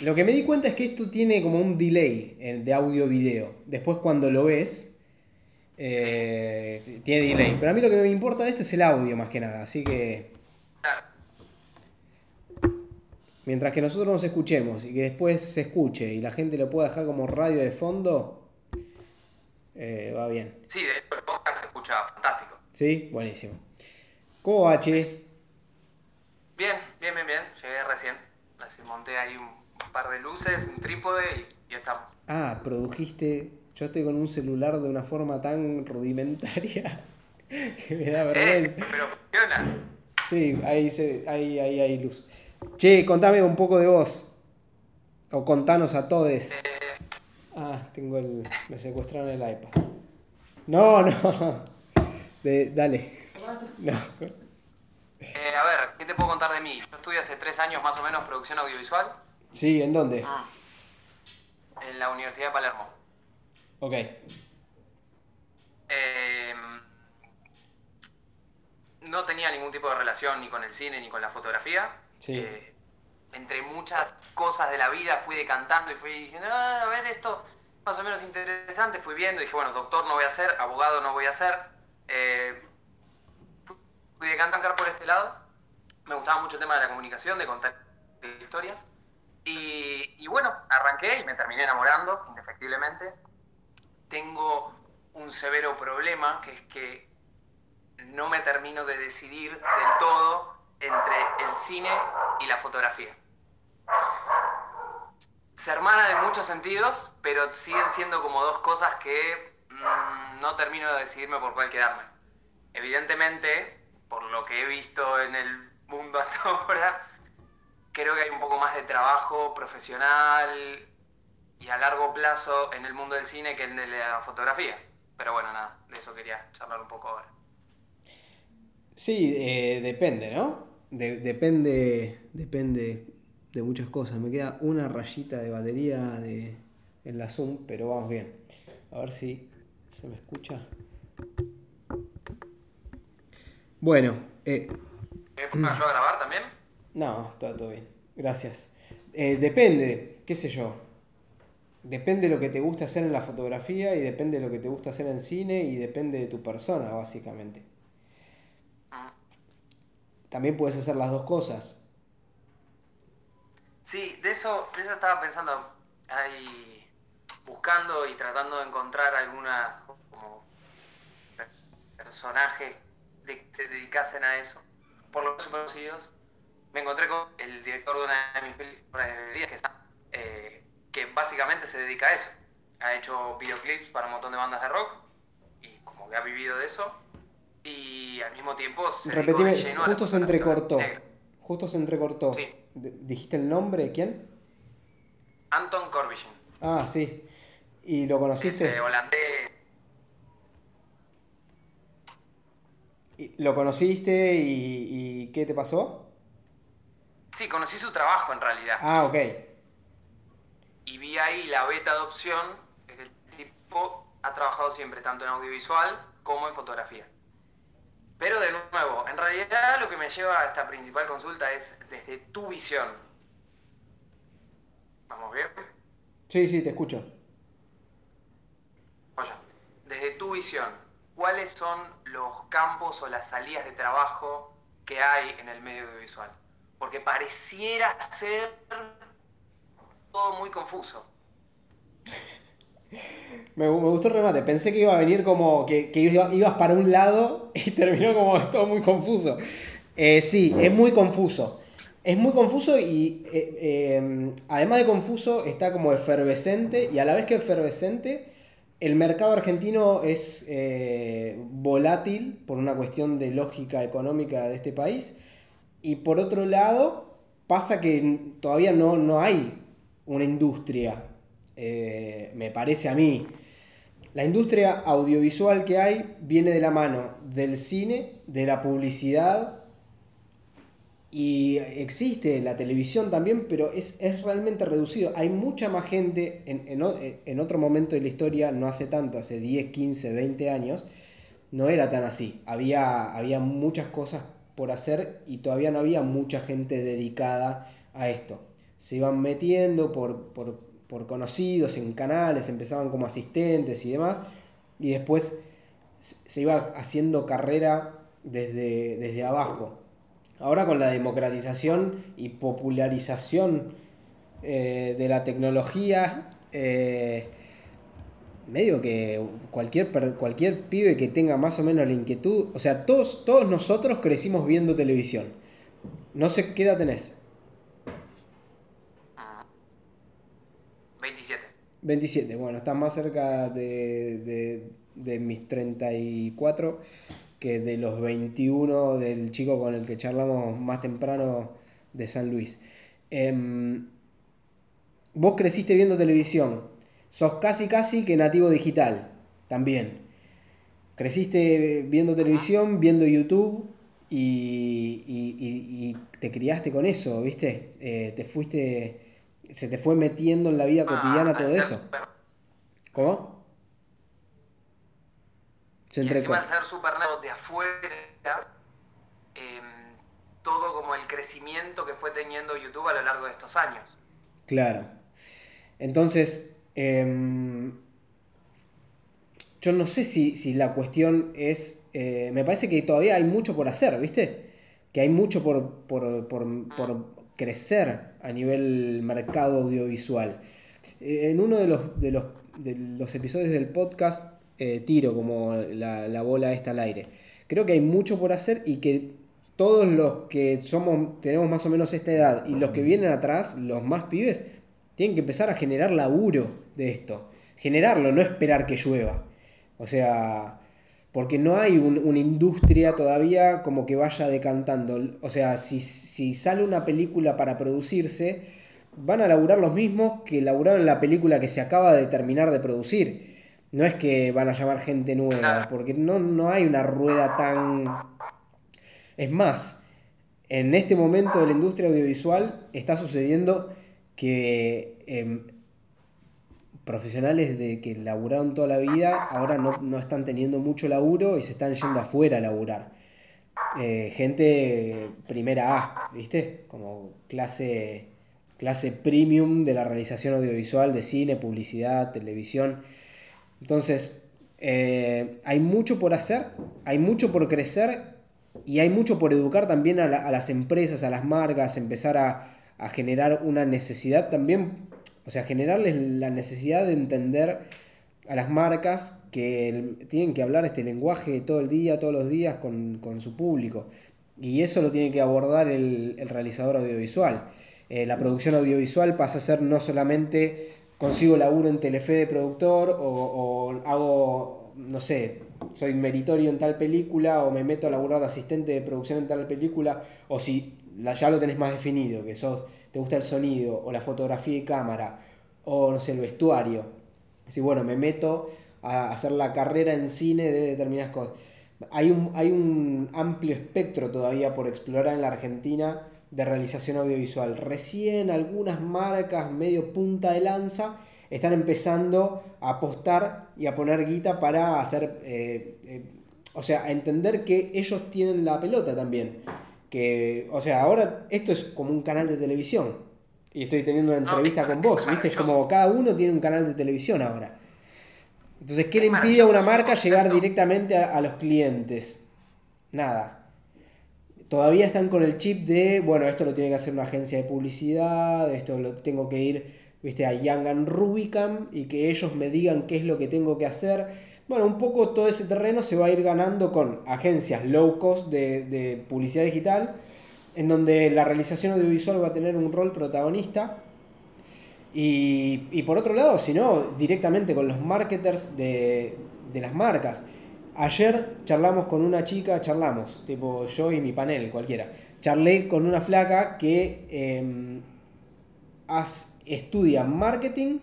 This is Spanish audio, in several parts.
Lo que me di cuenta es que esto tiene como un delay eh, de audio-video. Después cuando lo ves, eh, tiene delay. Pero a mí lo que me importa de esto es el audio más que nada. Así que mientras que nosotros nos escuchemos y que después se escuche y la gente lo pueda dejar como radio de fondo, eh, va bien. Sí, de hecho el podcast se escucha fantástico. ¿Sí? Buenísimo. ¿Cómo va, che? Bien, bien, bien, bien. Llegué recién. Recién monté ahí un par de luces, un trípode y, y estamos. Ah, produjiste. Yo estoy con un celular de una forma tan rudimentaria que me da Eh, vergüenza. pero funciona. Sí, ahí, se, ahí, ahí hay luz. Che, contame un poco de vos. O contanos a todos. Ah, tengo el. Me secuestraron el iPad. No, no. De- dale. No. Eh, a ver, ¿qué te puedo contar de mí? Yo estudié hace tres años más o menos producción audiovisual Sí, ¿en dónde? en la Universidad de Palermo. Ok. Eh, no tenía ningún tipo de relación ni con el cine ni con la fotografía. Sí. Eh, entre muchas cosas de la vida fui decantando y fui diciendo, ah, a ver esto más o menos interesante, fui viendo y dije, bueno, doctor no voy a ser, abogado no voy a ser. Eh, fui decantando por este lado. Me gustaba mucho el tema de la comunicación, de contar historias. Y, bueno, arranqué y me terminé enamorando, indefectiblemente. Tengo un severo problema, que es que no me termino de decidir del todo entre el cine y la fotografía. Se hermana en muchos sentidos, pero siguen siendo como dos cosas que mm, no termino de decidirme por cuál quedarme. Evidentemente, por lo que he visto en el mundo hasta ahora, creo que hay un poco más de trabajo profesional y a largo plazo en el mundo del cine que en el de la fotografía. Pero bueno, nada, de eso quería charlar un poco ahora. Sí, eh, depende, ¿no? De- depende, depende de muchas cosas. Me queda una rayita de batería de, en la Zoom, pero vamos bien. A ver si se me escucha. Bueno, eh, ¿Me pongo yo a grabar también? No, está todo bien. Gracias. Eh, depende, qué sé yo. Depende de lo que te gusta hacer en la fotografía y depende de lo que te gusta hacer en cine y depende de tu persona, básicamente. También puedes hacer las dos cosas. Sí, de eso, de eso estaba pensando ahí, buscando y tratando de encontrar alguna como per- personaje de que se dedicasen a eso. Por los conocidos, me encontré con el director de una de mis películas que, está, eh, que básicamente se dedica a eso. Ha hecho videoclips para un montón de bandas de rock y como que ha vivido de eso. Y al mismo tiempo se Repetime, de lleno justo se entrecortó. negra. Justo se entrecortó. Sí. ¿Dijiste el nombre? ¿Quién? Anton Corbijn. Ah, sí. ¿Y lo conociste? eh, holandés. ¿Y- ¿Lo conociste y, y qué te pasó? Sí, conocí su trabajo en realidad. Ah, ok. Y vi ahí la beta de opción, que el tipo ha trabajado siempre tanto en audiovisual como en fotografía. Pero de nuevo, en realidad lo que me lleva a esta principal consulta es desde tu visión. ¿Vamos bien? Sí, sí, te escucho. Oye, desde tu visión, ¿cuáles son los campos o las salidas de trabajo que hay en el medio audiovisual? Porque pareciera ser todo muy confuso. Me, me gustó el remate. Pensé que iba a venir como que, que iba- ibas para un lado y terminó como todo muy confuso. Eh, sí, es muy confuso. Es muy confuso y eh, eh, además de confuso está como efervescente y a la vez que efervescente el mercado argentino es eh, volátil por una cuestión de lógica económica de este país y por otro lado pasa que todavía no, no hay una industria, eh, me parece a mí. La industria audiovisual que hay viene de la mano del cine, de la publicidad y existe la televisión también, pero es, es realmente reducido. Hay mucha más gente en, en en otro momento de la historia, no hace tanto, hace 10, 15, 20 años, no era tan así. Había, había muchas cosas por hacer y todavía no había mucha gente dedicada a esto. se iban metiendo por, por, por conocidos en canales, empezaban como asistentes y demás, y después se iba haciendo carrera desde, desde abajo. Ahora con la democratización y popularización eh, de la tecnología, eh, medio que cualquier, cualquier pibe que tenga más o menos la inquietud, o sea, todos, todos nosotros crecimos viendo televisión. No sé qué edad tenés. 27. 27, bueno, estás más cerca de, de, de mis 34 que de los 21 del chico con el que charlamos más temprano de San Luis. Em, vos creciste viendo televisión, sos casi casi que nativo digital, también. Creciste viendo televisión, viendo YouTube y, te criaste con eso, ¿viste? Eh, te fuiste, se te fue metiendo en la vida cotidiana ah, todo eso. ¿Cómo? y encima al ser super de afuera, em, todo como el crecimiento que fue teniendo YouTube a lo largo de estos años. Claro. Entonces, em, yo no sé si, la cuestión es, eh, me parece que todavía hay mucho por hacer, ¿viste? Que hay mucho por, por, por, por crecer a nivel mercado audiovisual. Eh, en uno de los, de los, de los episodios del podcast eh, tiro como la, bola esta al aire. Creo que hay mucho por hacer y que todos los que somos, tenemos más o menos esta edad y los que vienen atrás, los más pibes, tienen que empezar a generar laburo de esto. Generarlo, no esperar que llueva. O sea, porque no hay una industria todavía como que vaya decantando. O sea, si, si, sale una película para producirse, van a laburar los mismos que laburaron la película que se acaba de terminar de producir. No es que van a llamar gente nueva, porque no, no hay una rueda tan... Es más, en este momento de la industria audiovisual está sucediendo que em, profesionales de que laburaron toda la vida ahora no, están teniendo mucho laburo y se están yendo afuera a laburar. Eh, gente primera A, ¿viste? Como clase, clase premium de la realización audiovisual, de cine, publicidad, televisión. Entonces, eh, hay mucho por hacer, hay mucho por crecer y hay mucho por educar también a, las empresas, a las marcas, empezar a, generar una necesidad también, o sea, generarles la necesidad de entender a las marcas que tienen que hablar este lenguaje todo el día, todos los días con, su público. Y eso lo tiene que abordar el, realizador audiovisual. Eh, la producción audiovisual pasa a ser no solamente consigo laburo en Telefe de productor o, hago, no sé, soy meritorio en tal película o me meto a laburar de asistente de producción en tal película o si ya lo tenés más definido, que sos, te gusta el sonido o la fotografía y cámara o no sé, el vestuario. Si bueno, me meto a hacer la carrera en cine de determinadas cosas. Hay un, hay un amplio espectro todavía por explorar en la Argentina de realización audiovisual. Recién algunas marcas medio punta de lanza están empezando a apostar y a poner guita para hacer, eh, eh, o sea, a entender que ellos tienen la pelota también. Que, o sea, ahora esto es como un canal de televisión. Y estoy teniendo una entrevista con vos, ¿viste? Es como cada uno tiene un canal de televisión ahora. Entonces, ¿qué le impide a una marca llegar directamente a los clientes? Nada todavía están con el chip de, bueno, esto lo tiene que hacer una agencia de publicidad, esto lo tengo que ir, viste, a Young Rubicam y que ellos me digan qué es lo que tengo que hacer. Bueno, un poco todo ese terreno se va a ir ganando con agencias low cost de, publicidad digital, en donde la realización audiovisual va a tener un rol protagonista. Y, y por otro lado, si no, directamente con los marketers de, de las marcas. Ayer charlamos con una chica, charlamos, tipo yo y mi panel, cualquiera. Charlé con una flaca que em, estudia marketing,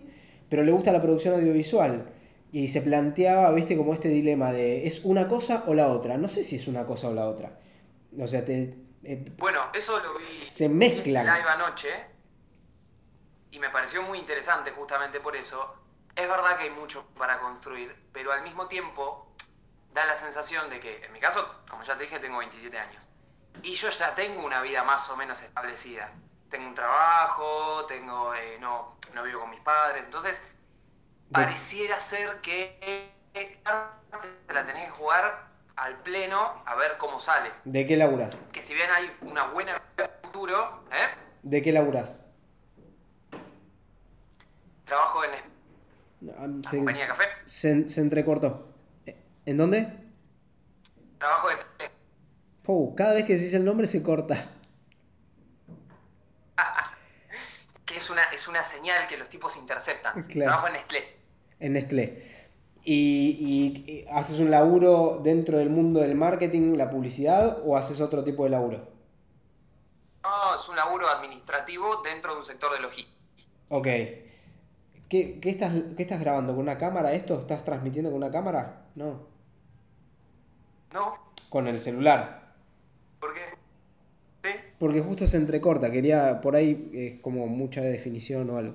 pero le gusta la producción audiovisual. Y se planteaba, viste, como este dilema de ¿es una cosa o la otra? No sé si es una cosa o la otra. O sea, te. Eh, bueno, eso lo vi. Se mezclan. live anoche. Y me pareció muy interesante justamente por eso. Es verdad que hay mucho para construir, pero al mismo tiempo da la sensación de que, en mi caso, como ya te dije, tengo 27 años. Y yo ya tengo una vida más o menos establecida. tengo un trabajo, tengo, eh, no, no vivo con mis padres, entonces pareciera ser que la tenés que jugar al pleno a ver cómo sale. ¿De qué laburas? Que si bien hay una buena futuro, ¿eh? ¿De qué laburas? Trabajo en la compañía de café. Se, se entrecortó. ¿En dónde? Trabajo en Oh, cada vez que decís el nombre se corta. que es una, es una señal que los tipos interceptan. Trabajo en Nestlé. En Nestlé. ¿Y, haces un laburo dentro del mundo del marketing, la publicidad, o haces otro tipo de laburo? No, es un laburo administrativo dentro de un sector de logística. Ok. ¿Qué, estás, ¿Qué estás grabando? ¿Con una cámara esto? ¿Estás transmitiendo con una cámara? No. No. Con el celular. ¿Por qué? ¿Sí? Porque justo se entrecorta, quería, por ahí es como mucha definición o algo.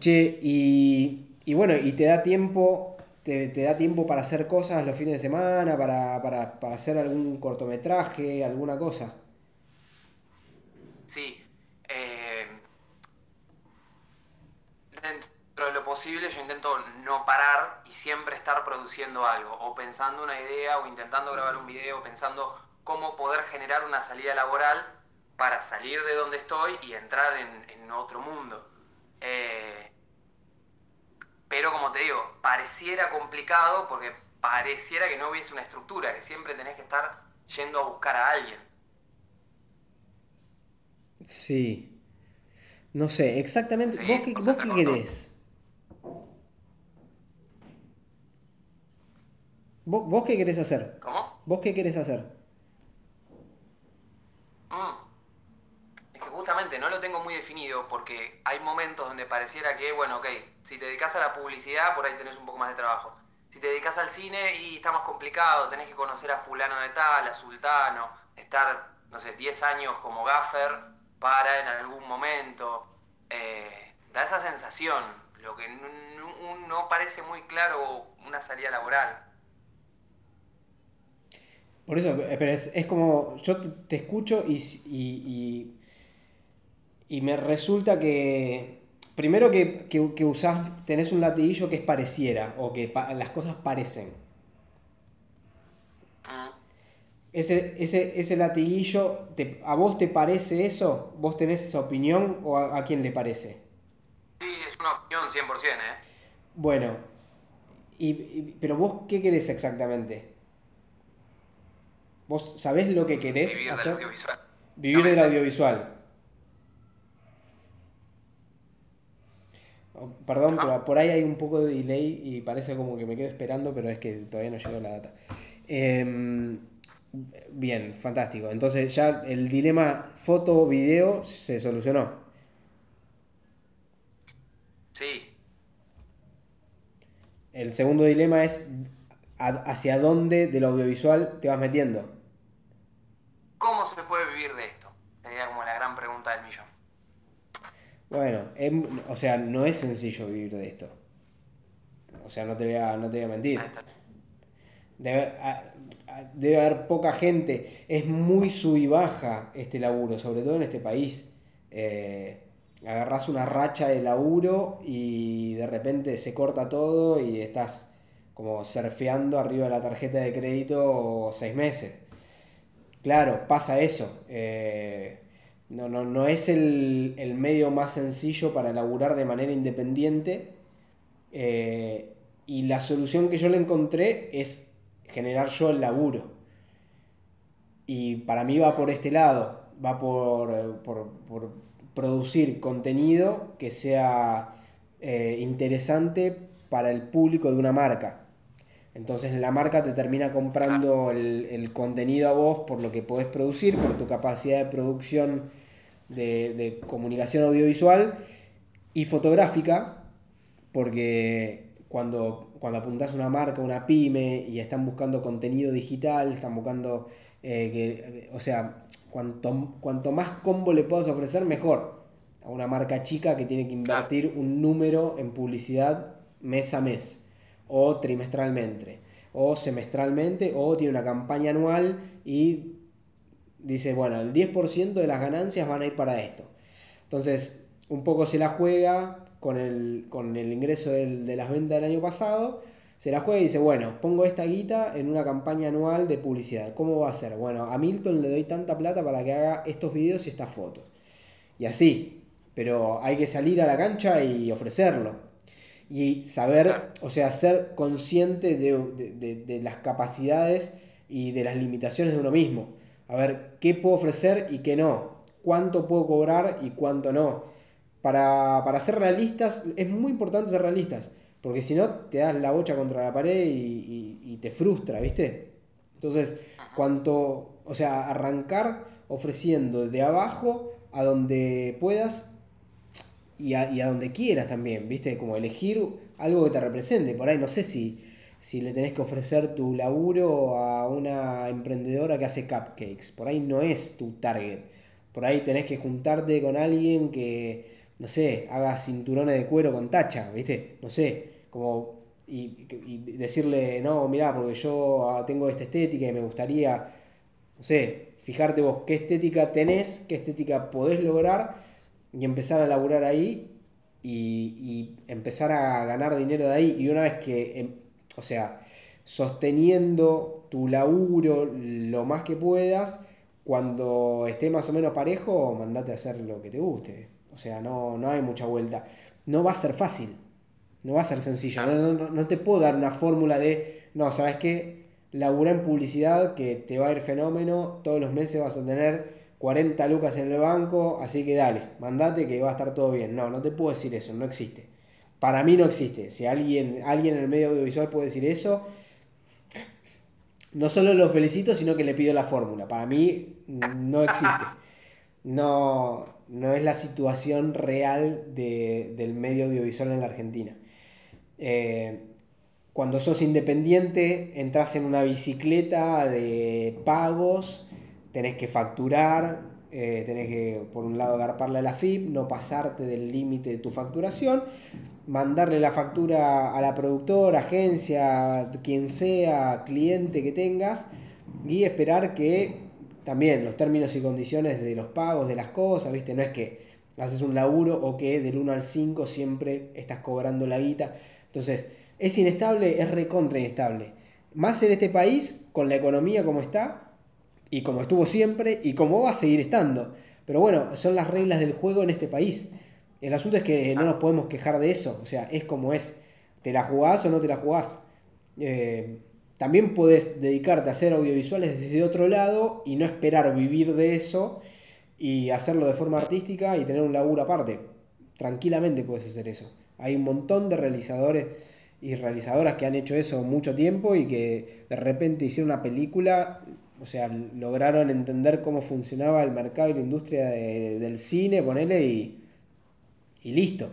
Che, y, y bueno, y te da tiempo, te, da tiempo para hacer cosas los fines de semana, para, para, para hacer algún cortometraje, alguna cosa. Sí. Eh, dentro de lo posible yo intento no parar y siempre estar produciendo algo, o pensando una idea, o intentando grabar un video, pensando cómo poder generar una salida laboral para salir de donde estoy y entrar en, otro mundo. Eh, pero como te digo, pareciera complicado porque pareciera que no hubiese una estructura, que siempre tenés que estar yendo a buscar a alguien. Sí. No sé, exactamente. ¿Vos, qué, ¿vos qué querés? ¿Vos, ¿Vos qué querés hacer? ¿Cómo? ¿Vos qué querés hacer? No lo tengo muy definido porque hay momentos donde pareciera que, bueno, ok, si te dedicas a la publicidad, por ahí tenés un poco más de trabajo. Si te dedicas al cine y está más complicado, tenés que conocer a fulano de tal, a sultano, estar, no sé, 10 años como gaffer para en algún momento. Eh, da esa sensación, lo que no, parece muy claro una salida laboral. Por eso, pero es, como, yo te, escucho y me resulta que, primero que, que, usás, tenés un latiguillo que es pareciera, o que las cosas parecen. Ah. Ese, ese, ese latiguillo, ¿a vos te parece eso? ¿Vos tenés esa opinión o a, quién le parece? Sí, es una opinión 100%, ¿eh? Bueno, y, pero vos qué querés exactamente? ¿Vos sabés lo que querés Vivir hacer? Del audiovisual. Vivir del audiovisual. Perdón, pero por ahí hay un poco de delay y parece como que me quedo esperando, pero es que todavía no llegó la data. Em, bien, fantástico. Entonces ya el dilema foto-video se solucionó. Sí. El segundo dilema es hacia dónde del audiovisual te vas metiendo. ¿Cómo se puede vivir de esto? Sería como la gran pregunta del millón. Bueno, o sea, no es sencillo vivir de esto. O sea, no te voy a, no te voy a mentir. Debe, debe haber poca gente. Es muy sub y baja este laburo, sobre todo en este país. Eh, agarras una racha de laburo y de repente se corta todo y estás como surfeando arriba de la tarjeta de crédito seis meses. Claro, pasa eso. Eh, no, no, no es el, medio más sencillo para laburar de manera independiente. Eh, y la solución que yo le encontré es generar yo el laburo. Y para mí va por este lado, va por, producir contenido que sea eh, interesante para el público de una marca. Entonces la marca te termina comprando el, contenido a vos por lo que podés producir, por tu capacidad de producción de, comunicación audiovisual y fotográfica, porque cuando, cuando apuntás una marca, una pyme y están buscando contenido digital, están buscando, eh, que, o sea, cuanto, cuanto más combo le puedas ofrecer, mejor. A una marca chica que tiene que invertir un número en publicidad mes a mes o trimestralmente, o semestralmente, o tiene una campaña anual y dice, bueno, el 10% de las ganancias van a ir para esto. Entonces, un poco se la juega con el, con el ingreso de las ventas del año pasado. Se la juega y dice, bueno, pongo esta guita en una campaña anual de publicidad. ¿Cómo va a ser? Bueno, a Milton le doy tanta plata para que haga estos videos y estas fotos. Y así. Pero hay que salir a la cancha y ofrecerlo y saber, o sea, ser consciente de, las capacidades y de las limitaciones de uno mismo. A ver, qué puedo ofrecer y qué no. Cuánto puedo cobrar y cuánto no. Para, ser realistas, es muy importante ser realistas. Porque si no, te das la bocha contra la pared y, y te frustra, ¿viste? Entonces, cuanto, o sea, arrancar ofreciendo de abajo a donde puedas y a, y a, donde quieras también, ¿viste? Como elegir algo que te represente. Por ahí no sé si, si le tenés que ofrecer tu laburo a una emprendedora que hace cupcakes. Por ahí no es tu target. Por ahí tenés que juntarte con alguien que, no sé, haga cinturones de cuero con tacha, ¿viste? No sé, como... Y, y decirle, no, mirá, porque yo tengo esta estética y me gustaría, no sé, fijarte vos qué estética tenés, qué estética podés lograr y empezar a laburar ahí y, empezar a ganar dinero de ahí. Y una vez que, em, o sea, sosteniendo tu laburo lo más que puedas, cuando esté más o menos parejo, mandate a hacer lo que te guste. O sea, no, no hay mucha vuelta. No va a ser fácil, no va a ser sencillo. No, no, no te puedo dar una fórmula de, no, ¿sabes qué? Labura en publicidad que te va a ir fenómeno, todos los meses vas a tener 40 lucas en el banco, así que dale, mandate que va a estar todo bien. No, no te puedo decir eso, no existe. Para mí no existe. Si alguien, alguien en el medio audiovisual puede decir eso, no solo lo felicito, sino que le pido la fórmula. Para mí no existe. No, no es la situación real del medio audiovisual en la Argentina. Eh, cuando sos independiente, entras en una bicicleta de pagos tenés que facturar, eh, tenés que, por un lado, agarparle a la FIP, no pasarte del límite de tu facturación, mandarle la factura a la productora, agencia, quien sea, cliente que tengas, y esperar que también los términos y condiciones de los pagos, de las cosas, ¿viste? No es que haces un laburo o que del 1 al 5 siempre estás cobrando la guita. Entonces, es inestable, es recontra inestable. Más en este país, con la economía como está, y como estuvo siempre y como va a seguir estando. Pero bueno, son las reglas del juego en este país. El asunto es que no nos podemos quejar de eso, o sea, es como es. ¿Te la jugás o no te la jugás? Eh, también puedes dedicarte a hacer audiovisuales desde otro lado y no esperar vivir de eso y hacerlo de forma artística y tener un laburo aparte. Tranquilamente puedes hacer eso. Hay un montón de realizadores y realizadoras que han hecho eso mucho tiempo y que de repente hicieron una película o sea, lograron entender cómo funcionaba el mercado y la industria del cine, ponele, y, y listo.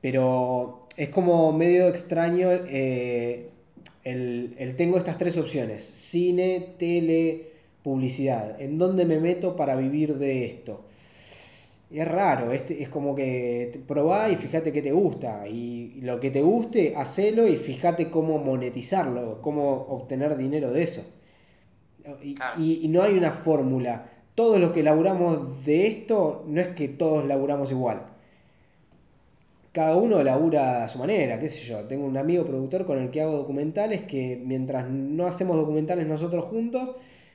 Pero es como medio extraño eh, el, tengo estas tres opciones, cine, tele, publicidad. ¿En dónde me meto para vivir de esto? es raro, este, es como que probá y fíjate qué te gusta. Y lo que te guste, hacelo y fíjate cómo monetizarlo, cómo obtener dinero de eso. Y, no hay una fórmula. Todos los que laburamos de esto, no es que todos laburamos igual. Cada uno labura a su manera, qué sé yo. Tengo un amigo productor con el que hago documentales que mientras no hacemos documentales nosotros juntos,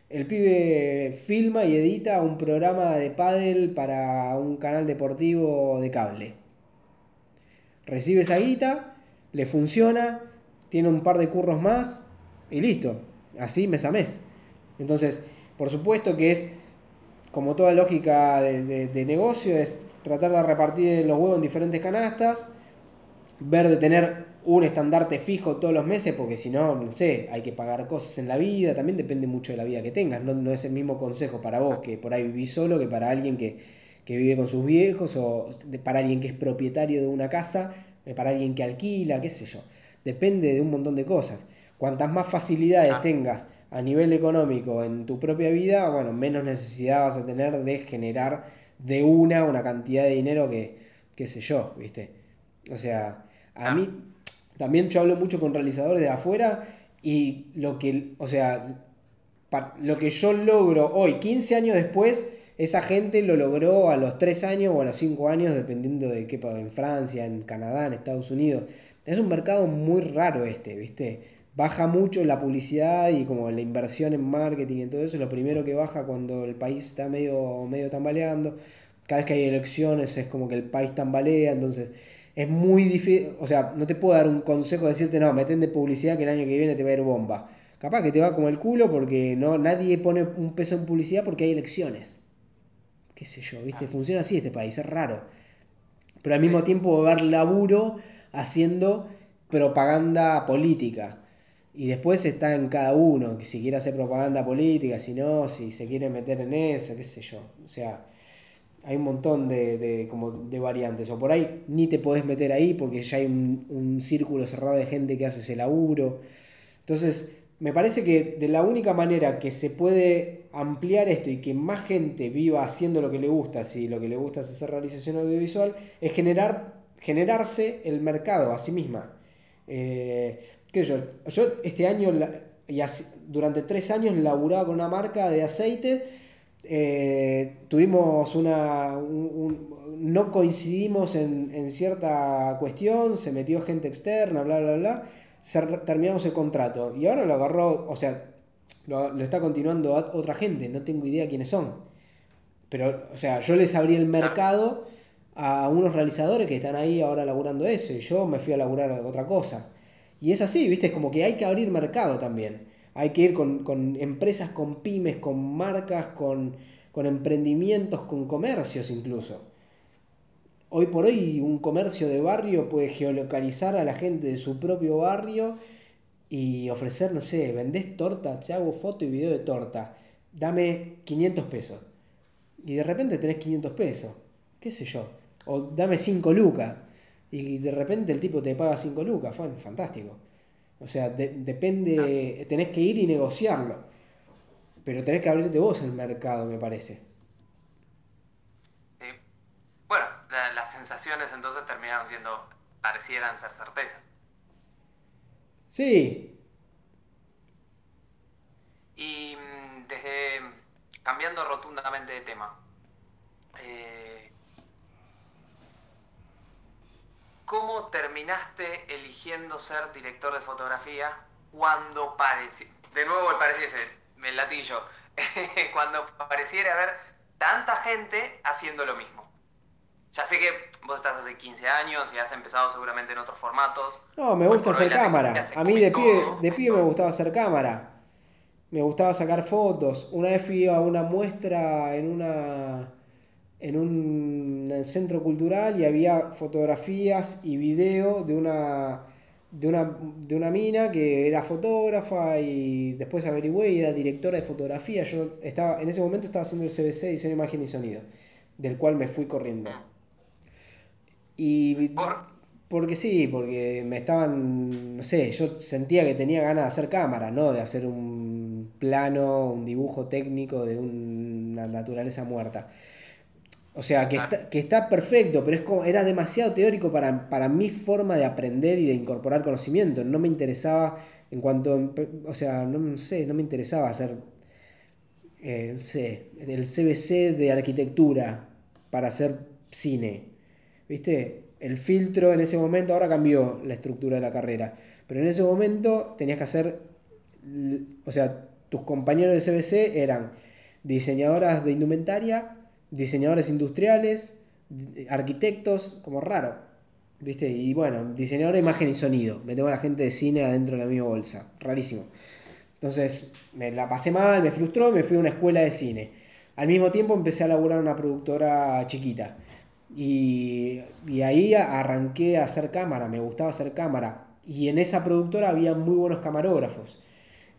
el pibe filma y edita un programa de pádel para un canal deportivo de cable. Recibe esa guita, le funciona, tiene un par de curros más y listo. Así mes a mes. Entonces, por supuesto que es, como toda lógica de, negocio, es tratar de repartir los huevos en diferentes canastas, ver de tener un estandarte fijo todos los meses, porque si no, no sé, hay que pagar cosas en la vida, también depende mucho de la vida que tengas, no, es el mismo consejo para vos que por ahí vivís solo que para alguien que, que vive con sus viejos o para alguien que es propietario de una casa, eh, para alguien que alquila, qué sé yo. Depende de un montón de cosas. Cuantas más facilidades ah. tengas a nivel económico en tu propia vida, bueno, menos necesidad vas a tener de generar de una una cantidad de dinero que, qué sé yo, ¿viste? O sea, a ah. mí también yo hablo mucho con realizadores de afuera y lo que, o sea, lo que yo logro hoy, 15 años después, esa gente lo logró a los 3 años o a los 5 años, dependiendo de qué en Francia, en Canadá, en Estados Unidos. Es un mercado muy raro este, ¿viste? Baja mucho la publicidad y como la inversión en marketing y todo eso, es lo primero que baja cuando el país está medio, medio tambaleando. Cada vez que hay elecciones es como que el país tambalea, entonces es muy difícil, o sea, no te puedo dar un consejo de decirte, no, meten de publicidad que el año que viene te va a ir bomba. Capaz que te va como el culo porque no, nadie pone un peso en publicidad porque hay elecciones. Qué sé yo, ¿viste? Funciona así este país, es raro. Pero al mismo tiempo va a haber laburo haciendo propaganda política. Y después está en cada uno, que si quiere hacer propaganda política, si no, si se quiere meter en eso, qué sé yo. O sea, hay un montón de, como de variantes. O por ahí ni te podés meter ahí porque ya hay un, círculo cerrado de gente que hace ese laburo. Entonces, me parece que de la única manera que se puede ampliar esto y que más gente viva haciendo lo que le gusta, si lo que le gusta es hacer realización audiovisual, es generar, generarse el mercado a sí misma. Eh, yo, yo este año, y durante tres años, laburaba con una marca de aceite eh, tuvimos una. no coincidimos en, cierta cuestión, se metió gente externa, bla, bla, bla. terminamos el contrato. Y ahora lo agarró, o sea, lo, está continuando otra gente, no tengo idea quiénes son. Pero, o sea, yo les abrí el mercado a unos realizadores que están ahí ahora laburando eso, y yo me fui a laburar otra cosa. Y es así, ¿viste? Es como que hay que abrir mercado también. Hay que ir con, empresas, con pymes, con marcas, con, emprendimientos, con comercios incluso. Hoy por hoy un comercio de barrio puede geolocalizar a la gente de su propio barrio y ofrecer, no sé, vendés torta, te hago foto y video de torta, dame 500 pesos. Y de repente tenés 500 pesos, qué sé yo. O dame 5 lucas. Y de repente el tipo te paga 5 lucas, fue fantástico. O sea, depende, tenés que ir y negociarlo. Pero tenés que abrirte vos el mercado, me parece. Sí. Bueno, las sensaciones entonces terminaron siendo, parecieran ser certezas. Sí. Y mm, desde, cambiando rotundamente de tema, eh, ¿Cómo terminaste eligiendo ser director de fotografía cuando parecía, de nuevo el pareciese, el latillo, cuando pareciera haber tanta gente haciendo lo mismo? Ya sé que vos estás hace 15 años y has empezado seguramente en otros formatos. No, me gusta hacer cámara. A mí de pie, de pie me gustaba hacer cámara. Me gustaba sacar fotos. Una vez fui a una muestra en una en un centro cultural y había fotografías y video de una, de una, de una mina que era fotógrafa y después averigüé y era directora de fotografía. Yo estaba, en ese momento estaba haciendo el CBC, diseño, imagen y sonido, del cual me fui corriendo. Y porque sí, porque me estaban, no sé, yo sentía que tenía ganas de hacer cámara, ¿no? De hacer un plano, un dibujo técnico de una naturaleza muerta. O sea, que, está, que está perfecto, pero es como, era demasiado teórico para, para mi forma de aprender y de incorporar conocimiento. No me interesaba en cuanto, o sea, no sé, no me interesaba hacer, eh, no sé, el CBC de arquitectura para hacer cine. ¿Viste? El filtro en ese momento, ahora cambió la estructura de la carrera, pero en ese momento tenías que hacer, o sea, tus compañeros de CBC eran diseñadoras de indumentaria, diseñadores industriales, arquitectos, como raro. ¿Viste? Y bueno, diseñador de imagen y sonido. Metemos a la gente de cine adentro de la misma bolsa. Rarísimo. Entonces me la pasé mal, me frustró, me fui a una escuela de cine. Al mismo tiempo empecé a laburar en una productora chiquita. Y, y ahí arranqué a hacer cámara, me gustaba hacer cámara. Y en esa productora había muy buenos camarógrafos.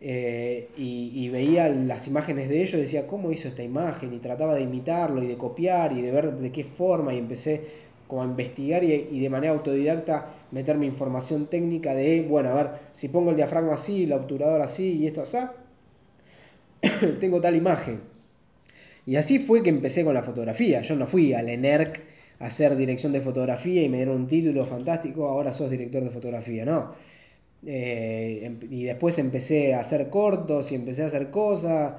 Eh, y, veía las imágenes de ellos decía, ¿cómo hizo esta imagen? Y trataba de imitarlo y de copiar y de ver de qué forma y empecé como a investigar y, de manera autodidacta meterme información técnica de, bueno, a ver, si pongo el diafragma así, el obturador así y esto así, tengo tal imagen. Y así fue que empecé con la fotografía. Yo no fui al ENERC a hacer dirección de fotografía y me dieron un título fantástico, ahora sos director de fotografía, no eh, em, y después empecé a hacer cortos y empecé a hacer cosas.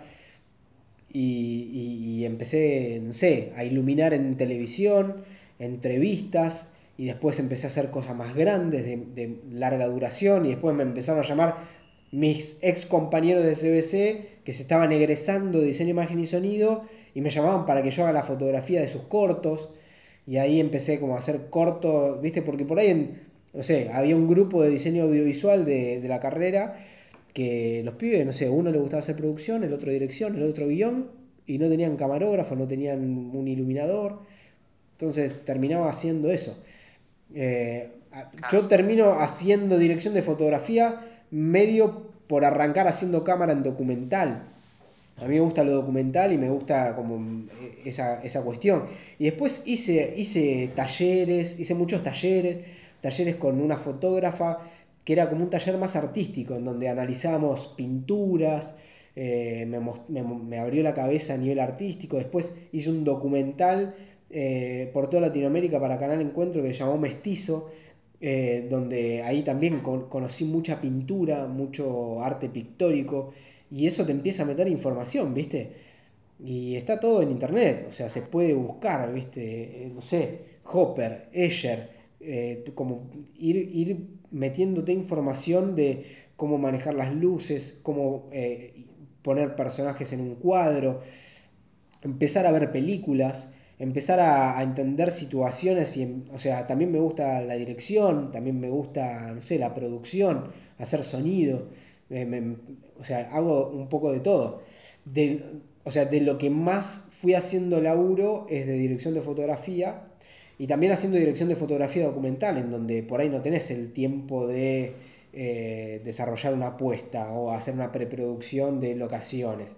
y, empecé, no sé, a iluminar en televisión, entrevistas, y después empecé a hacer cosas más grandes, de, larga duración, y después me empezaron a llamar mis ex compañeros de CBC que se estaban egresando de diseño, imagen y sonido, y me llamaban para que yo haga la fotografía de sus cortos, y ahí empecé como a hacer cortos, ¿viste? Porque por ahí, en, no sé, había un grupo de diseño audiovisual de, de la carrera, que los pibes, no sé, uno le gustaba hacer producción, el otro dirección, el otro guion, y no tenían camarógrafo, no tenían un iluminador. Entonces terminaba haciendo eso. Eh, yo termino haciendo dirección de fotografía medio por arrancar haciendo cámara en documental. A mí me gusta lo documental y me gusta como esa, esa cuestión. Y después hice, hice talleres, hice muchos talleres, talleres con una fotógrafa que era como un taller más artístico, en donde analizábamos pinturas, eh, me, abrió la cabeza a nivel artístico, después hice un documental eh, por toda Latinoamérica para Canal Encuentro que se llamó Mestizo, eh, donde ahí también conocí mucha pintura, mucho arte pictórico, y eso te empieza a meter información, ¿viste? Y está todo en internet, o sea, se puede buscar, ¿viste? no sé, Hopper, Escher, como ir, ir metiéndote información de cómo manejar las luces, cómo eh, poner personajes en un cuadro, empezar a ver películas, empezar a, entender situaciones y, o sea, también me gusta la dirección, también me gusta, no sé, la producción, hacer sonido, o sea, hago un poco de todo. o sea, de lo que más fui haciendo laburo es de dirección de fotografía y también haciendo dirección de fotografía documental, en donde por ahí no tenés el tiempo de eh, desarrollar una apuesta o hacer una preproducción de locaciones.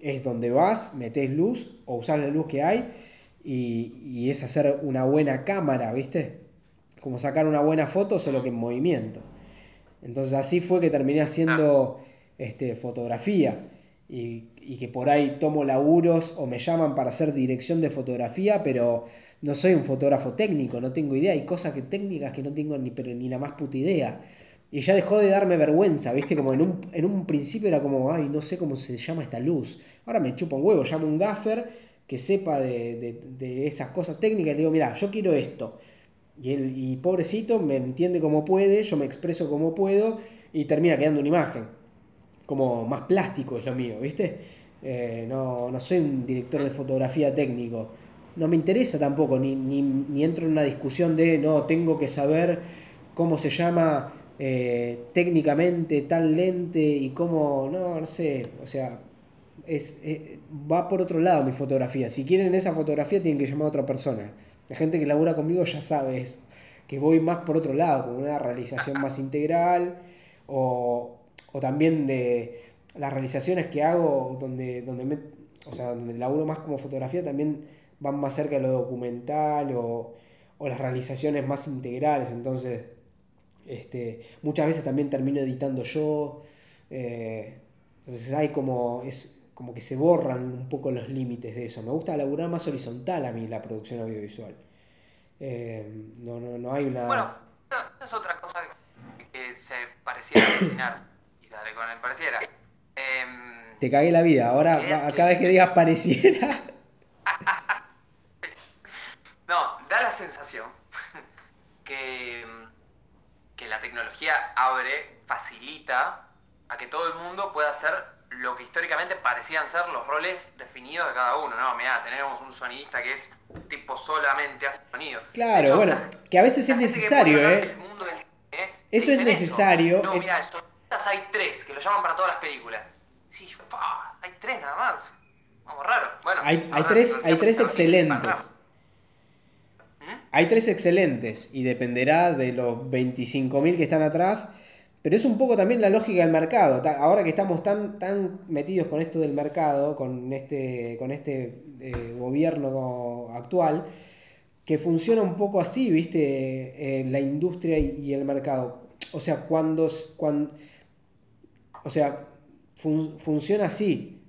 Es donde vas, metes luz o usar la luz que hay y, es hacer una buena cámara, ¿viste? Como sacar una buena foto, solo que en movimiento. Entonces así fue que terminé haciendo este, fotografía y, y que por ahí tomo laburos o me llaman para hacer dirección de fotografía, pero no soy un fotógrafo técnico, no tengo idea, hay cosas que, técnicas que no tengo ni, pero, ni la más puta idea. Y ya dejó de darme vergüenza, ¿viste? Como en un, en un principio era como, ay, no sé cómo se llama esta luz. Ahora me chupa un huevo, llamo un gaffer que sepa de, de, esas cosas técnicas y le digo, mira, yo quiero esto. Y, él, y pobrecito me entiende como puede, yo me expreso como puedo y termina quedando una imagen. Como más plástico es lo mío, ¿viste? Eh, no, no soy un director de fotografía técnico no me interesa tampoco, ni, ni, entro en una discusión de, no, tengo que saber cómo se llama eh, técnicamente tal lente y cómo, no, no sé, o sea, es, eh, va por otro lado mi fotografía. Si quieren esa fotografía tienen que llamar a otra persona. La gente que labura conmigo ya sabe que voy más por otro lado, con una realización más integral o, o también de las realizaciones que hago donde, donde, me, o sea, donde laburo más como fotografía también van más cerca de lo documental o, las realizaciones más integrales. Entonces, este, muchas veces también termino editando yo. Eh, entonces hay como, es como que se borran un poco los límites de eso. Me gusta laburar más horizontal a mí la producción audiovisual. Eh, no, no, no hay una... Bueno, es otra cosa que se pareciera a con el pareciera. Em, Te cagué la vida. Ahora, cada vez que digas pareciera... No, da la sensación que, que la tecnología abre, facilita a que todo el mundo pueda hacer lo que históricamente parecían ser los roles definidos de cada uno. No, mira, tenemos un sonidista que es tipo solamente hace sonido. Claro, bueno, que a veces es necesario, ¿eh? eso es necesario. No, sonistas hay tres, que lo llaman para todas las películas. Sí, hay tres nada más. Como raro. Bueno, hay, hay tres, hay tres excelentes. Hay tres excelentes y dependerá de los 25.000 que están atrás, pero es un poco también la lógica del mercado. Ahora que estamos tan, tan metidos con esto del mercado, con este, con este eh, gobierno actual, que funciona un poco así, ¿viste? Eh, la industria y, el mercado. O sea, cuando... cuando o sea, funciona así.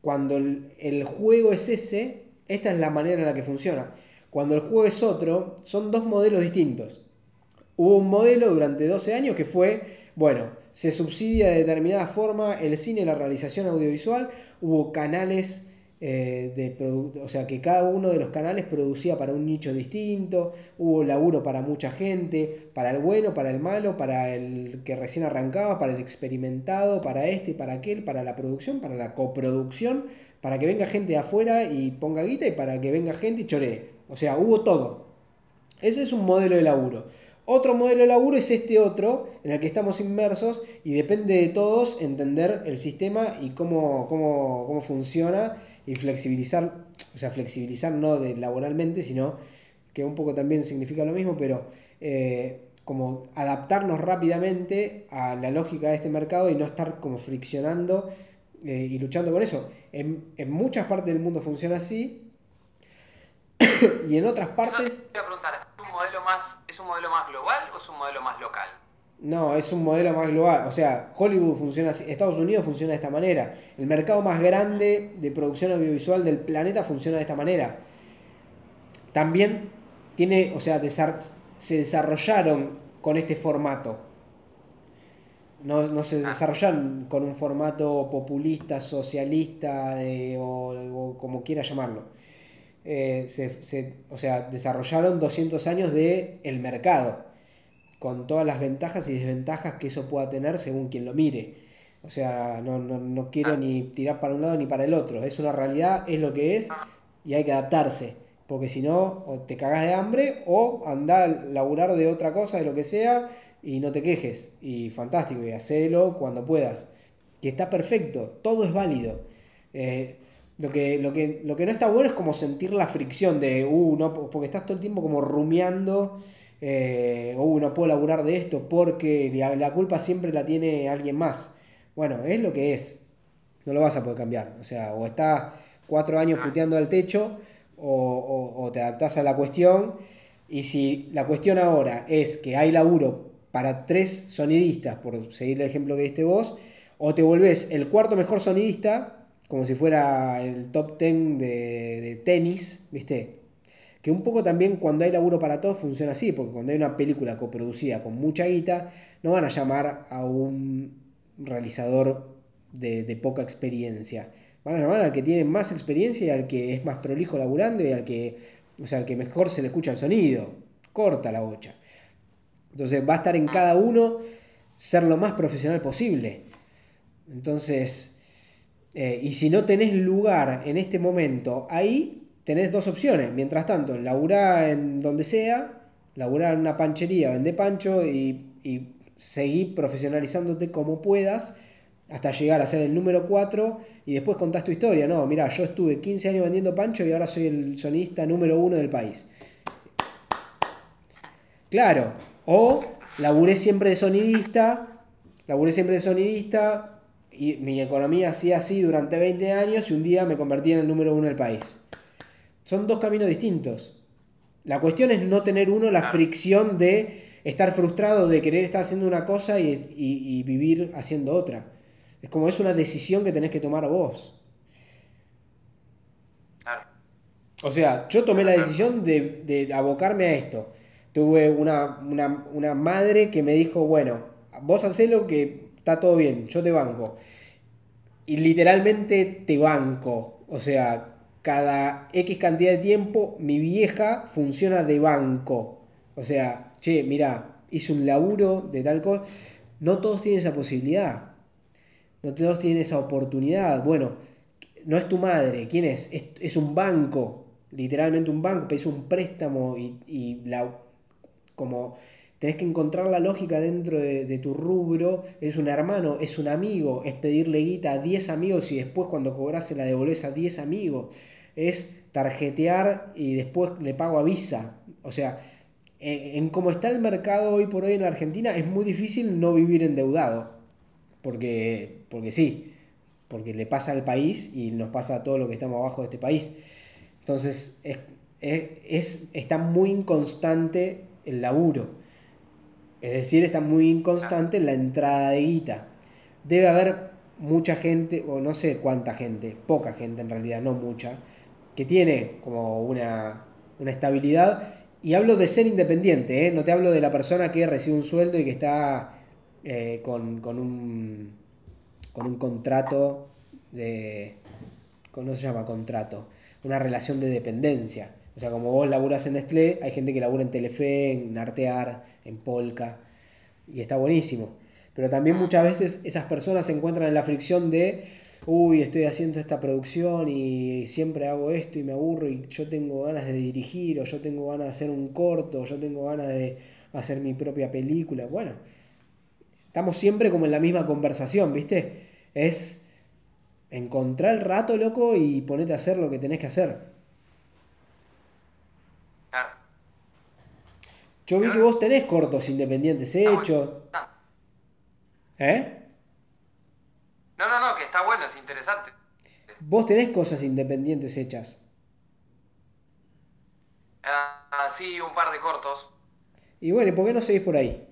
Cuando el juego es ese, esta es la manera en la que funciona. Cuando el juego es otro, son dos modelos distintos. Hubo un modelo durante 12 años que fue, bueno, se subsidia de determinada forma el cine la realización audiovisual, hubo canales eh, o sea que cada uno de los canales producía para un nicho distinto, hubo laburo para mucha gente, para el bueno, para el malo, para el que recién arrancaba, para el experimentado, para este, para aquel, para la producción, para la coproducción, para que venga gente de afuera y ponga guita y para que venga gente y choree. O sea, hubo todo. Ese es un modelo de laburo. Otro modelo de laburo es este otro, en el que estamos inmersos y depende de todos entender el sistema y cómo, cómo, cómo funciona y flexibilizar, o sea, flexibilizar no de laboralmente, sino que un poco también significa lo mismo, pero eh, como adaptarnos rápidamente a la lógica de este mercado y no estar como friccionando eh, y luchando con eso. En, en, muchas partes del mundo funciona así y en otras partes... Te voy a preguntar, ¿es un, modelo más, ¿es un modelo más global o es un modelo más local? No, es un modelo más global. O sea, Hollywood funciona así, Estados Unidos funciona de esta manera. El mercado más grande de producción audiovisual del planeta funciona de esta manera. También tiene, o sea, se desarrollaron con este formato. No, se ah. desarrollaron con un formato populista, socialista o, como quiera llamarlo. Eh, o sea, desarrollaron 200 años de el mercado con todas las ventajas y desventajas que eso pueda tener según quien lo mire. O sea, no, quiero ah. ni tirar para un lado ni para el otro. Es una realidad, es lo que es y hay que adaptarse. Porque si no, o te cagas de hambre o andar a laburar de otra cosa, de lo que sea, y no te quejes. Y fantástico, y hacelo cuando puedas. Que está perfecto, todo es válido. Eh, lo, que, lo, que, lo que no está bueno es como sentir la fricción de, uh, no, porque estás todo el tiempo como rumiando eh, uh, no puedo laburar de esto porque la, culpa siempre la tiene alguien más. Bueno, es lo que es. No lo vas a poder cambiar. O sea, o estás cuatro años puteando al techo o, te adaptás a la cuestión. Y si la cuestión ahora es que hay laburo para tres sonidistas, por seguir el ejemplo que diste vos, o te volvés el cuarto mejor sonidista, como si fuera el top ten de, de tenis, ¿viste? Que un poco también cuando hay laburo para todos funciona así, porque cuando hay una película coproducida con mucha guita, no van a llamar a un realizador de, poca experiencia. Van a llamar al que tiene más experiencia y al que es más prolijo laburando y al que, o sea, al que mejor se le escucha el sonido. Corta la bocha. Entonces va a estar en cada uno ser lo más profesional posible. Entonces, eh, y si no tenés lugar en este momento ahí, tenés dos opciones. Mientras tanto, laburar en donde sea, laburar en una panchería, vender pancho y, y seguir profesionalizándote como puedas hasta llegar a ser el número 4 y después contás tu historia. No, mira, yo estuve 15 años vendiendo pancho y ahora soy el sonista número 1 del país. Claro, o laburé siempre de sonidista, laburé siempre de sonidista y mi economía hacía así durante 20 años y un día me convertí en el número 1 del país. Son dos caminos distintos. La cuestión es no tener uno la fricción de estar frustrado de querer estar haciendo una cosa y, vivir haciendo otra. Es como es una decisión que tenés que tomar vos. O sea, yo tomé la decisión de, abocarme a esto. Tuve una, una, madre que me dijo, bueno, vos hacelo que está todo bien, yo te banco. Y literalmente te banco. O sea, cada X cantidad de tiempo mi vieja funciona de banco. O sea, che, mira, hice un laburo de tal cosa. No todos tienen esa posibilidad. No todos tienen esa oportunidad. Bueno, no es tu madre. ¿Quién es? Es, un banco. Literalmente un banco. Es un préstamo y, la, como tenés que encontrar la lógica dentro de, tu rubro. Es un hermano, es un amigo. Es pedirle guita a 10 amigos y después cuando cobras se la devolves a 10 amigos es tarjetear y después le pago a Visa. O sea, en, cómo está el mercado hoy por hoy en Argentina es muy difícil no vivir endeudado. Porque, porque sí, porque le pasa al país y nos pasa a todo lo que estamos abajo de este país. Entonces, es, es, está muy inconstante el laburo. Es decir, está muy inconstante la entrada de guita. Debe haber mucha gente, o no sé cuánta gente, poca gente en realidad, no mucha, que tiene como una, estabilidad. Y hablo de ser independiente, ¿eh? no te hablo de la persona que recibe un sueldo y que está eh, con, un, con un contrato de, no se llama contrato, una relación de dependencia. O sea, como vos laburas en Nestlé, hay gente que labura en Telefe, en Artear, en Polka, y está buenísimo. Pero también muchas veces esas personas se encuentran en la fricción de, uy, estoy haciendo esta producción y siempre hago esto y me aburro y yo tengo ganas de dirigir o yo tengo ganas de hacer un corto o yo tengo ganas de hacer mi propia película. Bueno, estamos siempre como en la misma conversación, ¿viste? Es encontrar el rato, loco, y ponete a hacer lo que tenés que hacer. Yo vi que vos tenés cortos independientes hechos. ¿Eh? No, no, no, que está bueno, es interesante. Vos tenés cosas independientes hechas. Ah, sí, un par de cortos. Y bueno, ¿y por qué no seguís por ahí?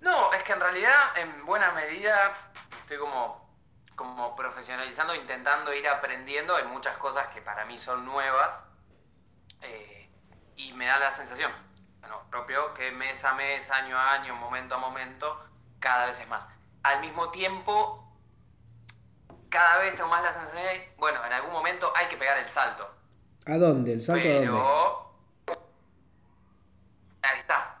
No, es que en realidad, en buena medida, estoy como, como profesionalizando, intentando ir aprendiendo. Hay muchas cosas que para mí son nuevas. Eh, y me da la sensación, bueno, propio, que mes a mes, año a año, momento a momento, cada vez es más. Al mismo tiempo, cada vez tengo más la sensación de, bueno, en algún momento hay que pegar el salto. ¿A dónde? ¿El salto Pero... a dónde? Ahí está.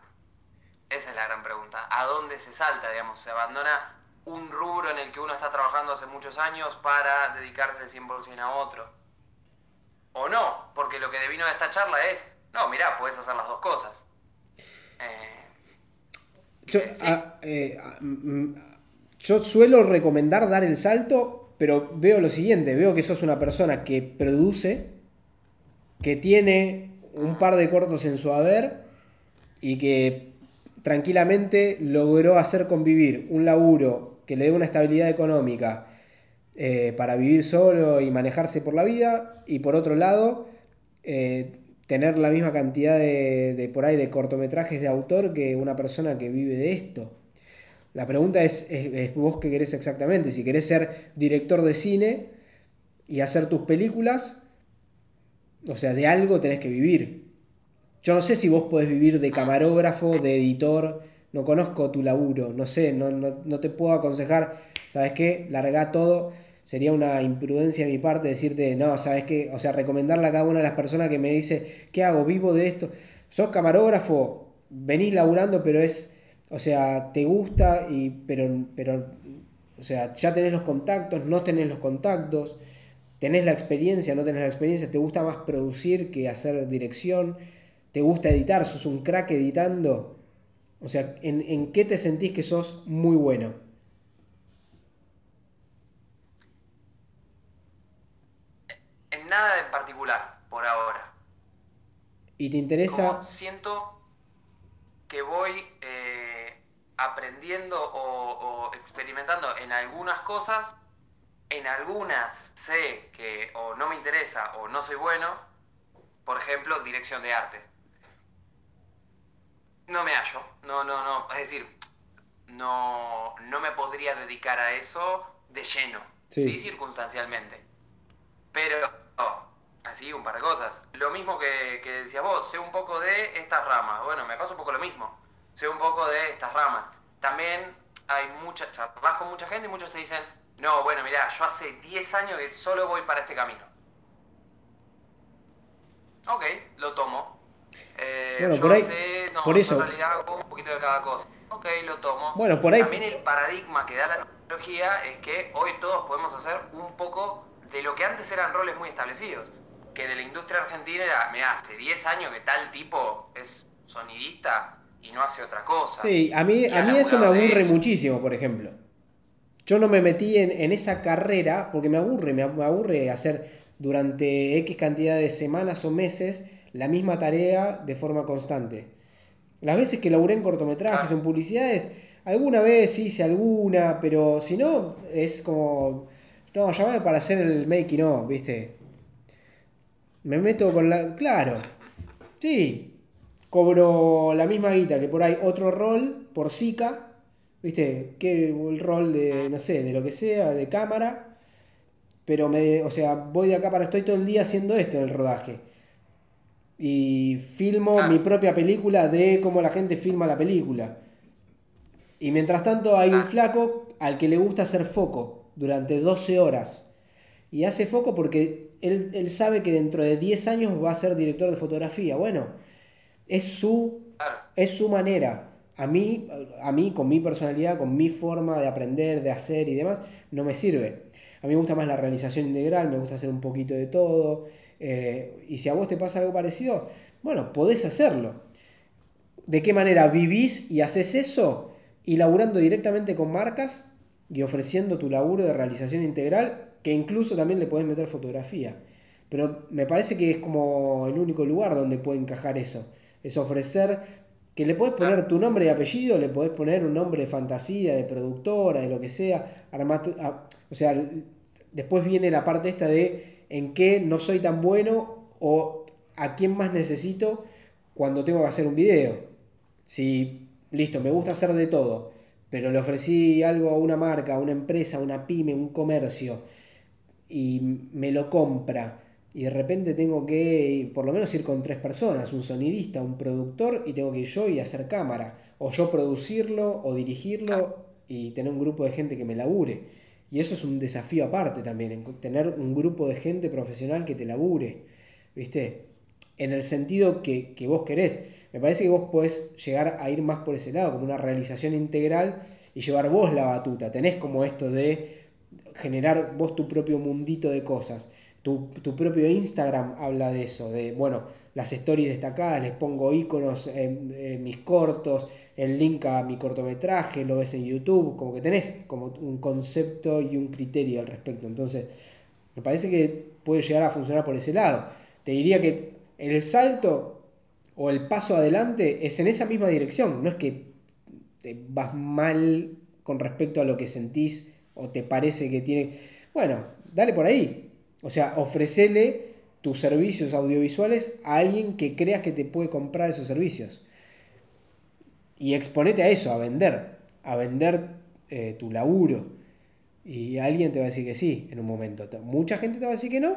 Esa es la gran pregunta. ¿A dónde se salta, digamos? ¿Se abandona un rubro en el que uno está trabajando hace muchos años para dedicarse al 100% a otro? O no, porque lo que devino de esta charla es, no, mirá, puedes hacer las dos cosas. Eh, Yo, sí. a- eh, a- mm, yo suelo recomendar dar el salto, pero veo lo siguiente, veo que sos una persona que produce, que tiene un par de cortos en su haber y que tranquilamente logró hacer convivir un laburo que le dé una estabilidad económica eh, para vivir solo y manejarse por la vida y por otro lado eh, tener la misma cantidad de, de por ahí de cortometrajes de autor que una persona que vive de esto. La pregunta es, es, vos qué querés exactamente, si querés ser director de cine y hacer tus películas, o sea, de algo tenés que vivir. Yo no sé si vos podés vivir de camarógrafo, de editor, no conozco tu laburo, no sé, no, no, no te puedo aconsejar, ¿sabes qué? Larga todo. Sería una imprudencia de mi parte decirte, no, ¿sabes qué? O sea, recomendarle a cada una de las personas que me dice, ¿qué hago? ¿Vivo de esto? ¿Sos camarógrafo? Venís laburando, pero es, o sea, te gusta, y, pero, pero, o sea, ya tenés los contactos, no tenés los contactos, tenés la experiencia, no tenés la experiencia, te gusta más producir que hacer dirección, te gusta editar, sos un crack editando. O sea, ¿en, en qué te sentís que sos muy bueno? En nada en particular, por ahora. ¿Y te interesa? Como siento que voy eh, aprendiendo o, o experimentando en algunas cosas, en algunas sé que o no me interesa o no soy bueno, por ejemplo, dirección de arte. No me hallo, no, no, no, es decir, no, no me podría dedicar a eso de lleno, Sí. sí, circunstancialmente. Pero, así, un par de cosas. Lo mismo que, que decías vos, sé un poco de estas ramas. Bueno, me pasa un poco lo mismo. Sé un poco de estas ramas. También hay mucha, charlas con mucha gente y muchos te dicen, no, bueno, mirá, yo hace 10 años que solo voy para este camino. Ok, lo tomo. Eh, Bueno, yo por ahí- sé, no, por eso- en realidad hago un poquito de cada cosa. Ok, lo tomo. Bueno, por ahí- También el paradigma que da la tecnología es que hoy todos podemos hacer un poco de lo que antes eran roles muy establecidos. Que de la industria argentina era, mira, hace 10 años que tal tipo es sonidista y no hace otra cosa. Sí, a mí, a mí eso me aburre muchísimo, por ejemplo. Yo no me metí en, en esa carrera porque me aburre, me, aburre hacer durante X cantidad de semanas o meses la misma tarea de forma constante. Las veces que laburé en cortometrajes, Ah. en publicidades, alguna vez hice alguna, pero si no, es como, no, llamame para hacer el making of, ¿viste? Me meto con la... Claro, sí, cobro la misma guita que por ahí otro rol por SICA, ¿viste? Que el rol de, no sé, de lo que sea, de cámara, pero me, o sea, voy de acá para, estoy todo el día haciendo esto en el rodaje. Y filmo Ah. mi propia película de cómo la gente filma la película. Y mientras tanto hay un Ah. flaco al que le gusta hacer foco. Durante 12 horas. Y hace foco porque él, él sabe que dentro de 10 años va a ser director de fotografía. Bueno, es su, es su manera. A mí, a mí, con mi personalidad, con mi forma de aprender, de hacer y demás, no me sirve. A mí me gusta más la realización integral, me gusta hacer un poquito de todo. Eh, y si a vos te pasa algo parecido, bueno, podés hacerlo. ¿De qué manera vivís y haces eso? Y laburando directamente con marcas y ofreciendo tu laburo de realización integral, que incluso también le podés meter fotografía. Pero me parece que es como el único lugar donde puede encajar eso. Es ofrecer que le podés poner tu nombre y apellido, le podés poner un nombre de fantasía, de productora, de lo que sea. Ah, o sea, después viene la parte esta de en qué no soy tan bueno o a quién más necesito cuando tengo que hacer un video. Si, listo, me gusta hacer de todo, pero le ofrecí algo a una marca, a una empresa, a una pyme, un comercio, y me lo compra y de repente tengo que por lo menos ir con tres personas, un sonidista, un productor y tengo que ir yo y hacer cámara, o yo producirlo o dirigirlo y tener un grupo de gente que me labure. Y eso es un desafío aparte también, tener un grupo de gente profesional que te labure, ¿viste? En el sentido que, que vos querés. Me parece que vos podés llegar a ir más por ese lado, como una realización integral y llevar vos la batuta. Tenés como esto de generar vos tu propio mundito de cosas. Tu, propio Instagram habla de eso, de, bueno, las stories destacadas, les pongo iconos en, mis cortos, el link a mi cortometraje, lo ves en YouTube, como que tenés como un concepto y un criterio al respecto. Entonces, me parece que puede llegar a funcionar por ese lado. Te diría que el salto o el paso adelante es en esa misma dirección, no es que te vas mal con respecto a lo que sentís o te parece que tiene... Bueno, dale por ahí, o sea, ofrecele tus servicios audiovisuales a alguien que creas que te puede comprar esos servicios. Y exponete a eso, a vender, a vender eh, tu laburo. Y alguien te va a decir que sí en un momento. Mucha gente te va a decir que no.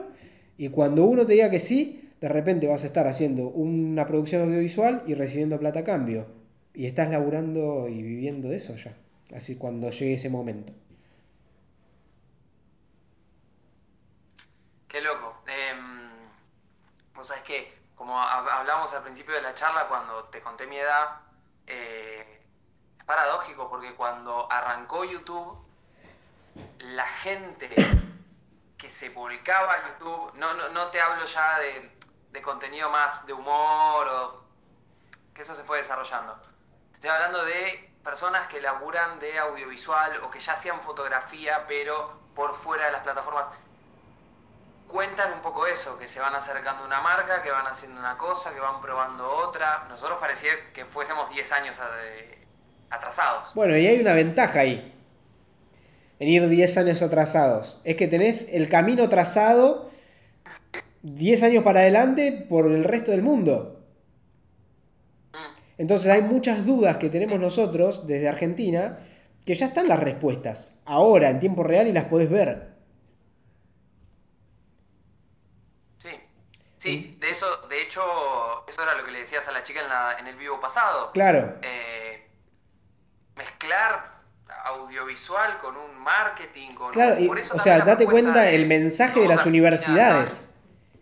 Y cuando uno te diga que sí, de repente vas a estar haciendo una producción audiovisual y recibiendo plata a cambio. Y estás laburando y viviendo de eso ya. Así cuando llegue ese momento. Qué loco. Eh, vos sabés que, como hablamos al principio de la charla, cuando te conté mi edad, eh, es paradójico porque cuando arrancó YouTube, la gente que se publicaba a YouTube, no, no, no te hablo ya de, de, contenido más de humor o que eso se fue desarrollando. Te estoy hablando de personas que laburan de audiovisual o que ya hacían fotografía, pero por fuera de las plataformas cuentan un poco eso, que se van acercando a una marca, que van haciendo una cosa, que van probando otra. Nosotros parecía que fuésemos 10 años atrasados. Bueno, y hay una ventaja ahí, en ir 10 años atrasados. Es que tenés el camino trazado 10 años para adelante por el resto del mundo. Mm. Entonces hay muchas dudas que tenemos nosotros desde Argentina que ya están las respuestas, ahora en tiempo real y las podés ver. Sí, de eso, de hecho, eso era lo que le decías a la chica en, la, en el vivo pasado. Claro. Eh, mezclar audiovisual con un marketing, con claro, o sea, date cuenta el mensaje de las universidades.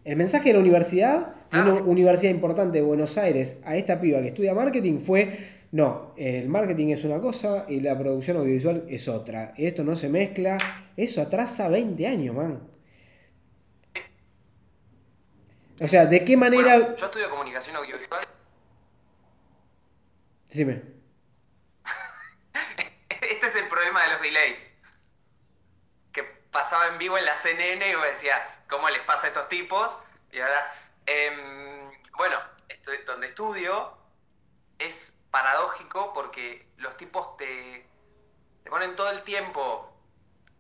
El mensaje de la universidad, de una universidad importante de Buenos Aires, a esta piba que estudia marketing fue, no, el marketing es una cosa y la producción audiovisual es otra. Esto no se mezcla, eso atrasa 20 años, man. O sea, ¿de qué manera...? yo estudio comunicación audiovisual. Dime. este es el problema de los delays. Pasaba en vivo en la CNN y vos decías, ¿cómo les pasa a estos tipos? Y ahora, em, bueno, donde estudio es paradójico porque los tipos te, te ponen todo el tiempo,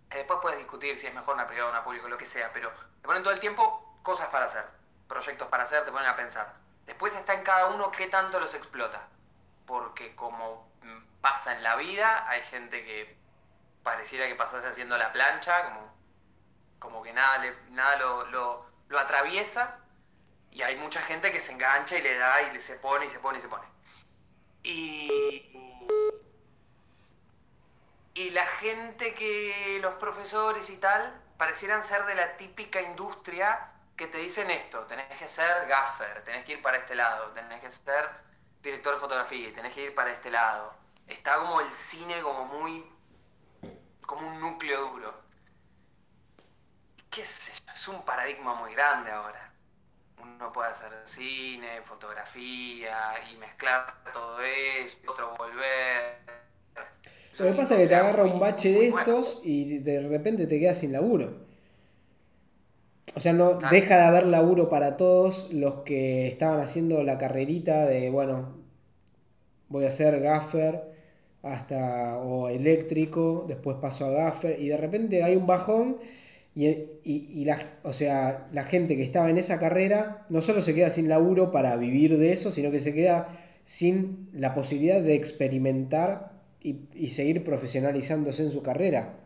después puedes discutir si es mejor una privada o una pública, lo que sea, pero te ponen todo el tiempo cosas para hacer proyectos para hacer, te ponen a pensar. Después está en cada uno qué tanto los explota. Porque como pasa en la vida, hay gente que pareciera que pasase haciendo la plancha, como, como que nada, nada lo, lo, atraviesa. Y hay mucha gente que se engancha y le da y le se pone y se pone y se pone. Y, y la gente que, los profesores y tal, parecieran ser de la típica industria que te dicen esto, tenés que ser gaffer, tenés que ir para este lado, tenés que ser director de fotografía, tenés que ir para este lado. Está como el cine como muy, como un núcleo duro. ¿Qué sé yo? Es un paradigma muy grande ahora. Uno puede hacer cine, fotografía y mezclar todo eso, otro volver. Lo que pasa es que te agarra un bache de estos y de repente te quedas sin laburo. O sea, no deja de haber laburo para todos los que estaban haciendo la carrerita de, bueno, voy a ser gaffer hasta o eléctrico, después paso a gaffer y de repente hay un bajón y, y, la, o sea, la gente que estaba en esa carrera no solo se queda sin laburo para vivir de eso, sino que se queda sin la posibilidad de experimentar y, y seguir profesionalizándose en su carrera.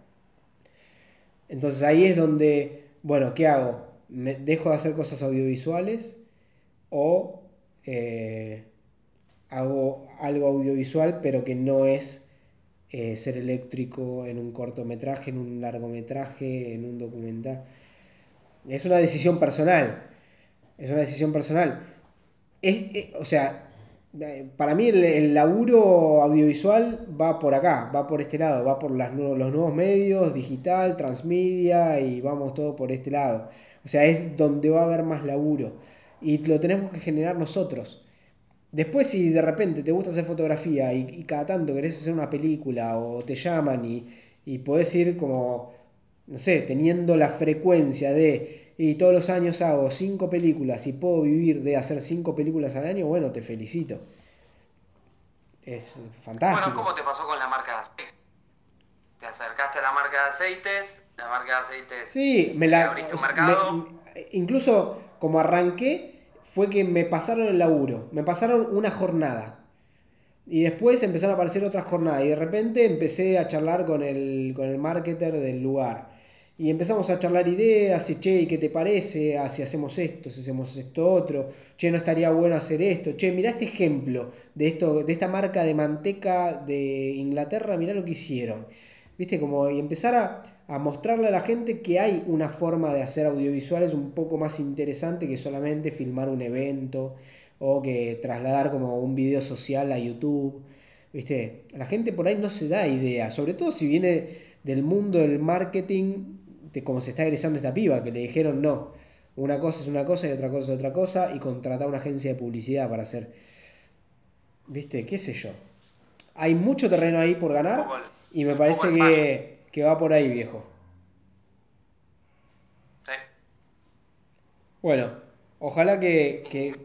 Entonces ahí es donde bueno, ¿qué hago? ¿Me ¿Dejo de hacer cosas audiovisuales o eh, hago algo audiovisual pero que no es eh, ser eléctrico en un cortometraje, en un largometraje, en un documental? Es una decisión personal. Es una decisión personal. o sea, para mí el, laburo audiovisual va por acá, va por este lado, va por los nuevos medios, digital, transmedia y vamos todo por este lado. O sea, es donde va a haber más laburo y lo tenemos que generar nosotros. Después si de repente te gusta hacer fotografía y, cada tanto querés hacer una película o te llaman y, y podés ir como, no sé, teniendo la frecuencia de y todos los años hago cinco películas y puedo vivir de hacer cinco películas al año, bueno, te felicito. Es fantástico. Bueno, ¿cómo te pasó con la marca de aceites? Te acercaste a la marca de aceites, la marca de aceites. Sí, me la. Abriste un mercado. incluso como arranqué, fue que me pasaron el laburo, me pasaron una jornada. Y después empezaron a aparecer otras jornadas. Y de repente empecé a charlar con el, con el marketer del lugar. Y empezamos a charlar ideas, y che, ¿y qué te parece? Ah, si hacemos esto, si hacemos esto otro, che, no estaría bueno hacer esto, che, mirá este ejemplo de esto, de esta marca de manteca de Inglaterra, mirá lo que hicieron. ¿Viste? Como y empezar a, a mostrarle a la gente que hay una forma de hacer audiovisuales un poco más interesante que solamente filmar un evento o que trasladar como un video social a YouTube. ¿Viste? La gente por ahí no se da idea, sobre todo si viene del mundo del marketing de cómo se está egresando esta piba, que le dijeron no, una cosa es una cosa y otra cosa es otra cosa, y contratar una agencia de publicidad para hacer. ¿Viste? ¿Qué sé yo? Hay mucho terreno ahí por ganar y me parece que, que, va por ahí, viejo. Sí. Bueno, ojalá que, que,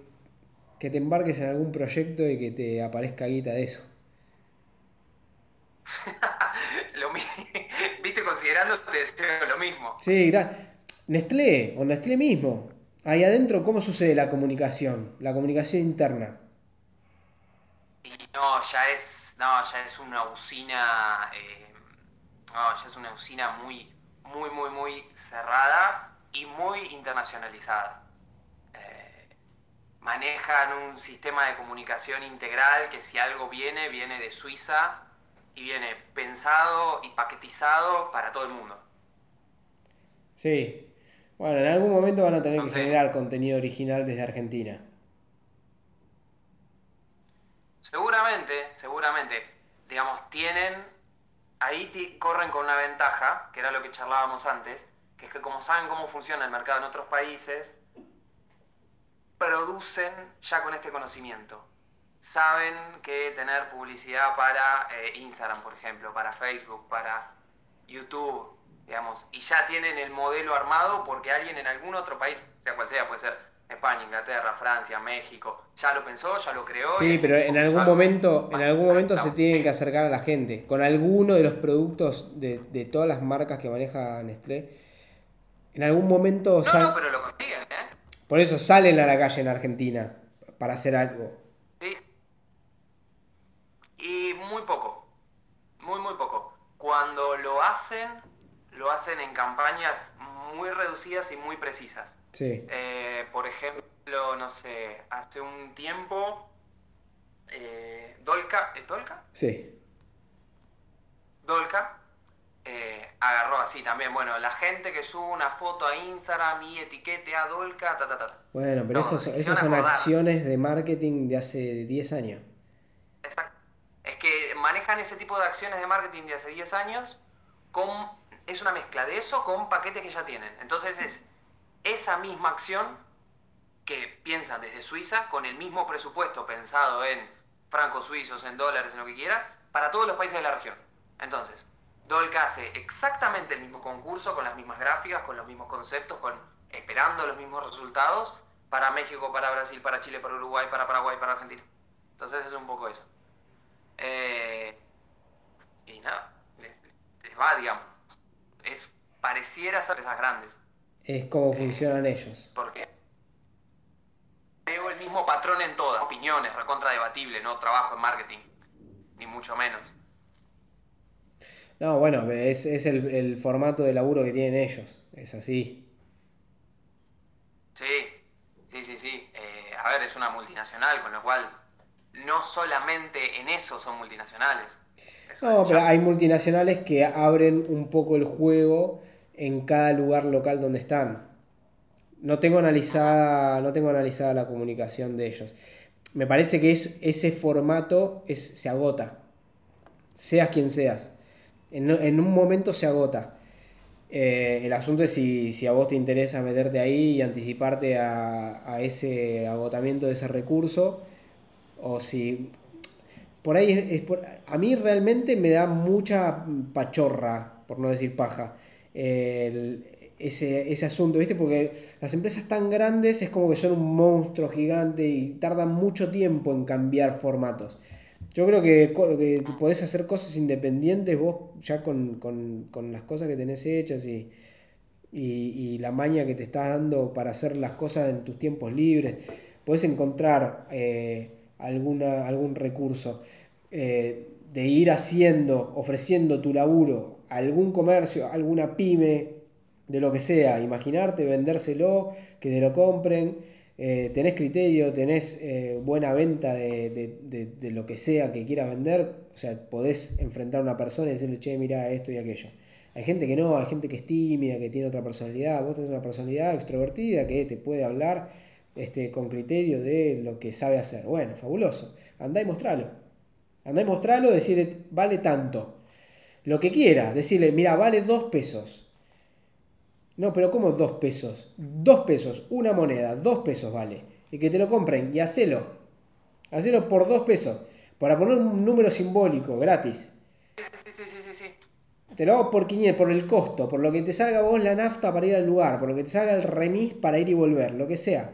que te embarques en algún proyecto y que te aparezca guita de eso. Viste, considerando te deseo lo mismo. Sí, Nestlé, o Nestlé mismo. Ahí adentro, ¿cómo sucede la comunicación? La comunicación interna. no, ya es. No, ya es una usina. Eh, no, ya es una usina muy, muy, muy, muy cerrada y muy internacionalizada. Eh, manejan un sistema de comunicación integral que si algo viene, viene de Suiza y viene pensado y paquetizado para todo el mundo. Sí. Bueno, en algún momento van a tener que generar contenido original desde Argentina. Seguramente, seguramente. Digamos, tienen. Ahí corren con una ventaja, que era lo que charlábamos antes, que es que como saben cómo funciona el mercado en otros países, producen ya con este conocimiento. Saben que tener publicidad para eh, Instagram, por ejemplo, para Facebook, para YouTube, digamos, y ya tienen el modelo armado porque alguien en algún otro país, sea cual sea, puede ser España, Inglaterra, Francia, México, ya lo pensó, ya lo creó. Sí, pero en algún momento, en algún momento se tienen que acercar a la gente con alguno de los productos de, de todas las marcas que maneja Nestlé. En algún momento no, no, pero lo consiguen, ¿eh? Por eso salen a la calle en Argentina para hacer algo. Y muy poco, muy, muy poco. Cuando lo hacen, lo hacen en campañas muy reducidas y muy precisas. Sí. Eh, por ejemplo, no sé, hace un tiempo, eh, Dolca, ¿es Dolca? Sí. Dolca, eh, agarró así también, bueno, la gente que sube una foto a Instagram y etiquete a Dolca, ta, ta, ta. Bueno, pero esos, son acciones de marketing de hace 10 años. Exacto. Es que manejan ese tipo de acciones de marketing de hace 10 años con, es una mezcla de eso con paquetes que ya tienen. Entonces es esa misma acción que piensan desde Suiza con el mismo presupuesto pensado en francos suizos, en dólares, en lo que quiera, para todos los países de la región. Entonces, Dolca hace exactamente el mismo concurso, con las mismas gráficas, con los mismos conceptos, con esperando los mismos resultados para México, para Brasil, para Chile, para Uruguay, para Paraguay, para Argentina. Entonces es un poco eso. Eh, y nada, les va, digamos. Es, pareciera ser esas grandes. Es como eh, funcionan ellos. ¿Por qué? Veo el mismo patrón en todas. Opiniones, recontra debatible, no trabajo en marketing, ni mucho menos. No, bueno, es, el, formato de laburo que tienen ellos, es así. Sí, sí, sí, sí. Eh, a ver, es una multinacional, con lo cual no solamente en eso son multinacionales. No, pero hay multinacionales que abren un poco el juego en cada lugar local donde están. No tengo analizada, no tengo analizada la comunicación de ellos. Me parece que es, ese formato es, se agota. Seas quien seas. En, un momento se agota. Eh, el asunto es si, a vos te interesa meterte ahí y anticiparte a, ese agotamiento de ese recurso, o si... Por ahí es, a mí realmente me da mucha pachorra, por no decir paja, ese, ese asunto, ¿viste? Porque las empresas tan grandes es como que son un monstruo gigante y tardan mucho tiempo en cambiar formatos. Yo creo que, que podés hacer cosas independientes vos ya con, las cosas que tenés hechas y, y, la maña que te estás dando para hacer las cosas en tus tiempos libres. Podés encontrar eh, alguna, algún recurso eh, de ir haciendo, ofreciendo tu laburo a algún comercio, alguna pyme, de lo que sea, imaginarte, vendérselo, que te lo compren eh, tenés criterio, tenés eh, buena venta de, lo que sea que quieras vender, o sea, podés enfrentar a una persona y decirle, che, mira esto y aquello. Hay gente que no, hay gente que es tímida, que tiene otra personalidad, vos tenés una personalidad extrovertida que te puede hablar este, con criterio de lo que sabe hacer. Bueno, fabuloso. Andá y mostralo. Andá y mostralo, decirle, vale tanto. Lo que quiera, decirle, mira, vale dos pesos no, pero ¿cómo dos pesos? Dos pesos, una moneda, dos pesos vale. Y que te lo compren y hacelo. Hacelo por dos pesos. Para poner un número simbólico, gratis. Sí, sí, sí, sí, sí. Te lo hago por 500, por el costo, por lo que te salga vos la nafta para ir al lugar, por lo que te salga el remis para ir y volver, lo que sea.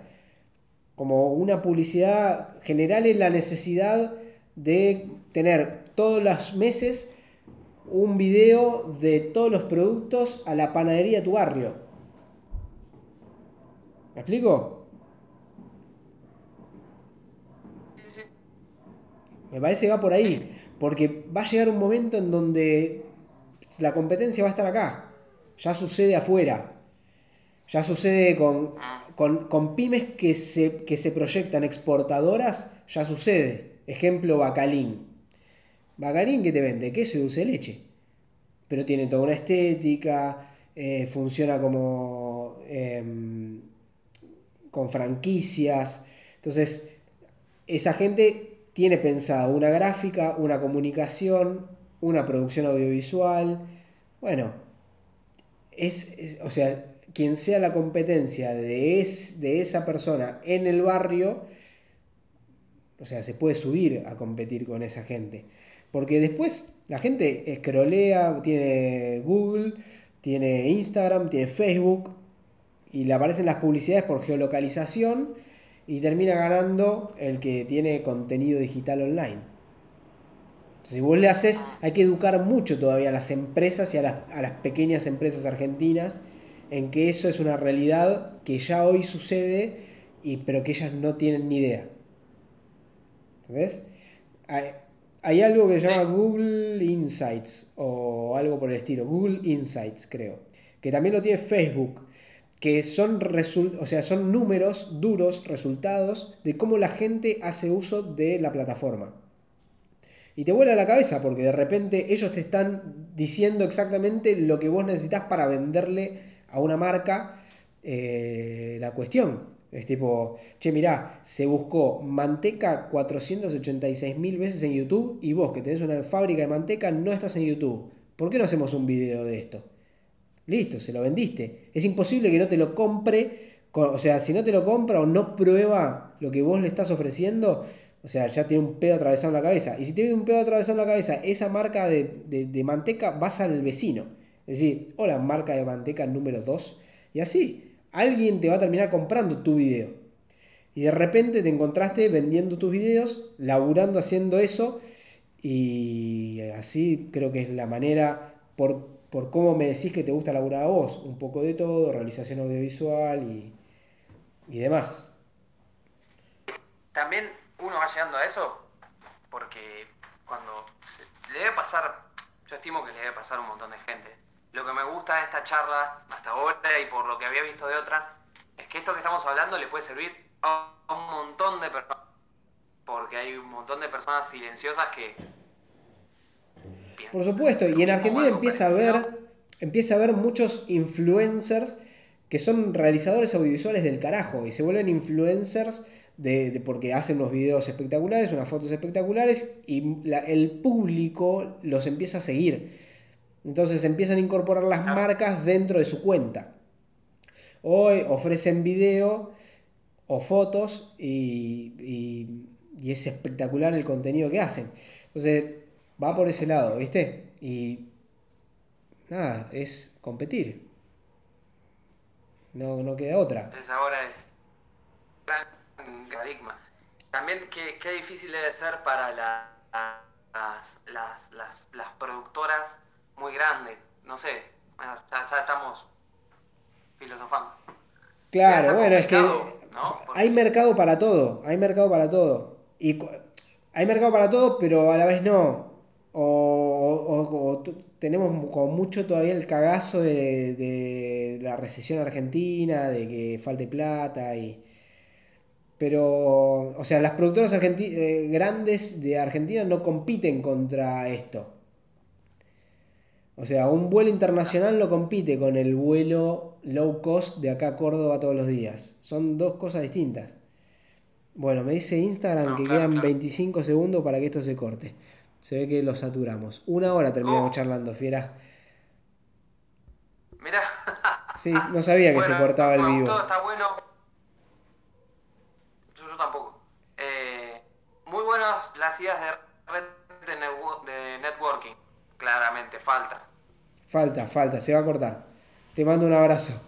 Como una publicidad general en la necesidad de tener todos los meses un video de todos los productos a la panadería de tu barrio. ¿Me explico? Me parece que va por ahí, porque va a llegar un momento en donde la competencia va a estar acá. Ya sucede afuera. Ya sucede con, con, pymes que se, que se proyectan exportadoras, ya sucede. Ejemplo, Bacalín. Bacalín que te vende queso y dulce de leche. Pero tiene toda una estética, eh, funciona como em, con franquicias. Entonces, esa gente tiene pensada una gráfica, una comunicación, una producción audiovisual. Bueno, es, o sea, quien sea la competencia de, de esa persona en el barrio, o sea, se puede subir a competir con esa gente. Porque después la gente escrolea, tiene Google, tiene Instagram, tiene Facebook y le aparecen las publicidades por geolocalización y termina ganando el que tiene contenido digital online. si vos le haces, hay que educar mucho todavía a las empresas y a las, a las pequeñas empresas argentinas en que eso es una realidad que ya hoy sucede, y, pero que ellas no tienen ni idea. ¿Ves? Hay algo que se llama Google Insights o algo por el estilo, Google Insights creo, que también lo tiene Facebook, que son, o sea, son números duros, resultados de cómo la gente hace uso de la plataforma. Y te vuela la cabeza porque de repente ellos te están diciendo exactamente lo que vos necesitas para venderle a una marca eh, la cuestión. Es tipo, che, mirá, se buscó manteca 486 mil veces en YouTube y vos que tenés una fábrica de manteca no estás en YouTube. ¿Por qué no hacemos un video de esto? Listo, se lo vendiste. Es imposible que no te lo compre. O sea, si no te lo compra o no prueba lo que vos le estás ofreciendo, o sea, ya tiene un pedo atravesado en la cabeza. Y si tiene un pedo atravesado en la cabeza, esa marca de, de manteca vas al vecino. Es decir, hola, marca de manteca número 2. Y así, alguien te va a terminar comprando tu video. Y de repente te encontraste vendiendo tus videos, laburando haciendo eso. Y así creo que es la manera, por, por cómo me decís que te gusta laburar a vos, un poco de todo, realización audiovisual y, y demás. También uno va llegando a eso porque cuando le debe pasar, yo estimo que le debe pasar a un montón de gente lo que me gusta de esta charla hasta ahora y por lo que había visto de otras, es que esto que estamos hablando le puede servir a un montón de personas. Porque hay un montón de personas silenciosas que... Por supuesto, y en Argentina empieza a haber, empieza a haber muchos influencers que son realizadores audiovisuales del carajo y se vuelven influencers de, porque hacen unos videos espectaculares, unas fotos espectaculares y el público los empieza a seguir. Entonces empiezan a incorporar las marcas dentro de su cuenta. Hoy ofrecen video o fotos y, es espectacular el contenido que hacen. Entonces va por ese lado, ¿viste? Y nada, es competir. No, no queda otra. Es ahora el gran paradigma. También qué, qué, difícil debe ser para las, las, las, las productoras muy grande, no sé, ya, estamos filosofando. Claro, bueno, es que hay mercado para todo, hay mercado para todo. Y hay mercado para todo, pero a la vez no. O, tenemos como mucho todavía el cagazo de, la recesión argentina, de que falte plata y... Pero, o sea, las productoras eh, grandes de Argentina no compiten contra esto. O sea, un vuelo internacional no compite con el vuelo low cost de acá a Córdoba todos los días. Son dos cosas distintas. Bueno, me dice Instagram que quedan 25 segundos para que esto se corte. Se ve que lo saturamos. Una hora terminamos oh. charlando, fiera. Mirá. sí, no sabía que se cortaba el vivo. Todo está bueno. Yo, tampoco. Eh, muy buenas las ideas de red de networking claramente falta. Falta, falta, se va a cortar. Te mando un abrazo.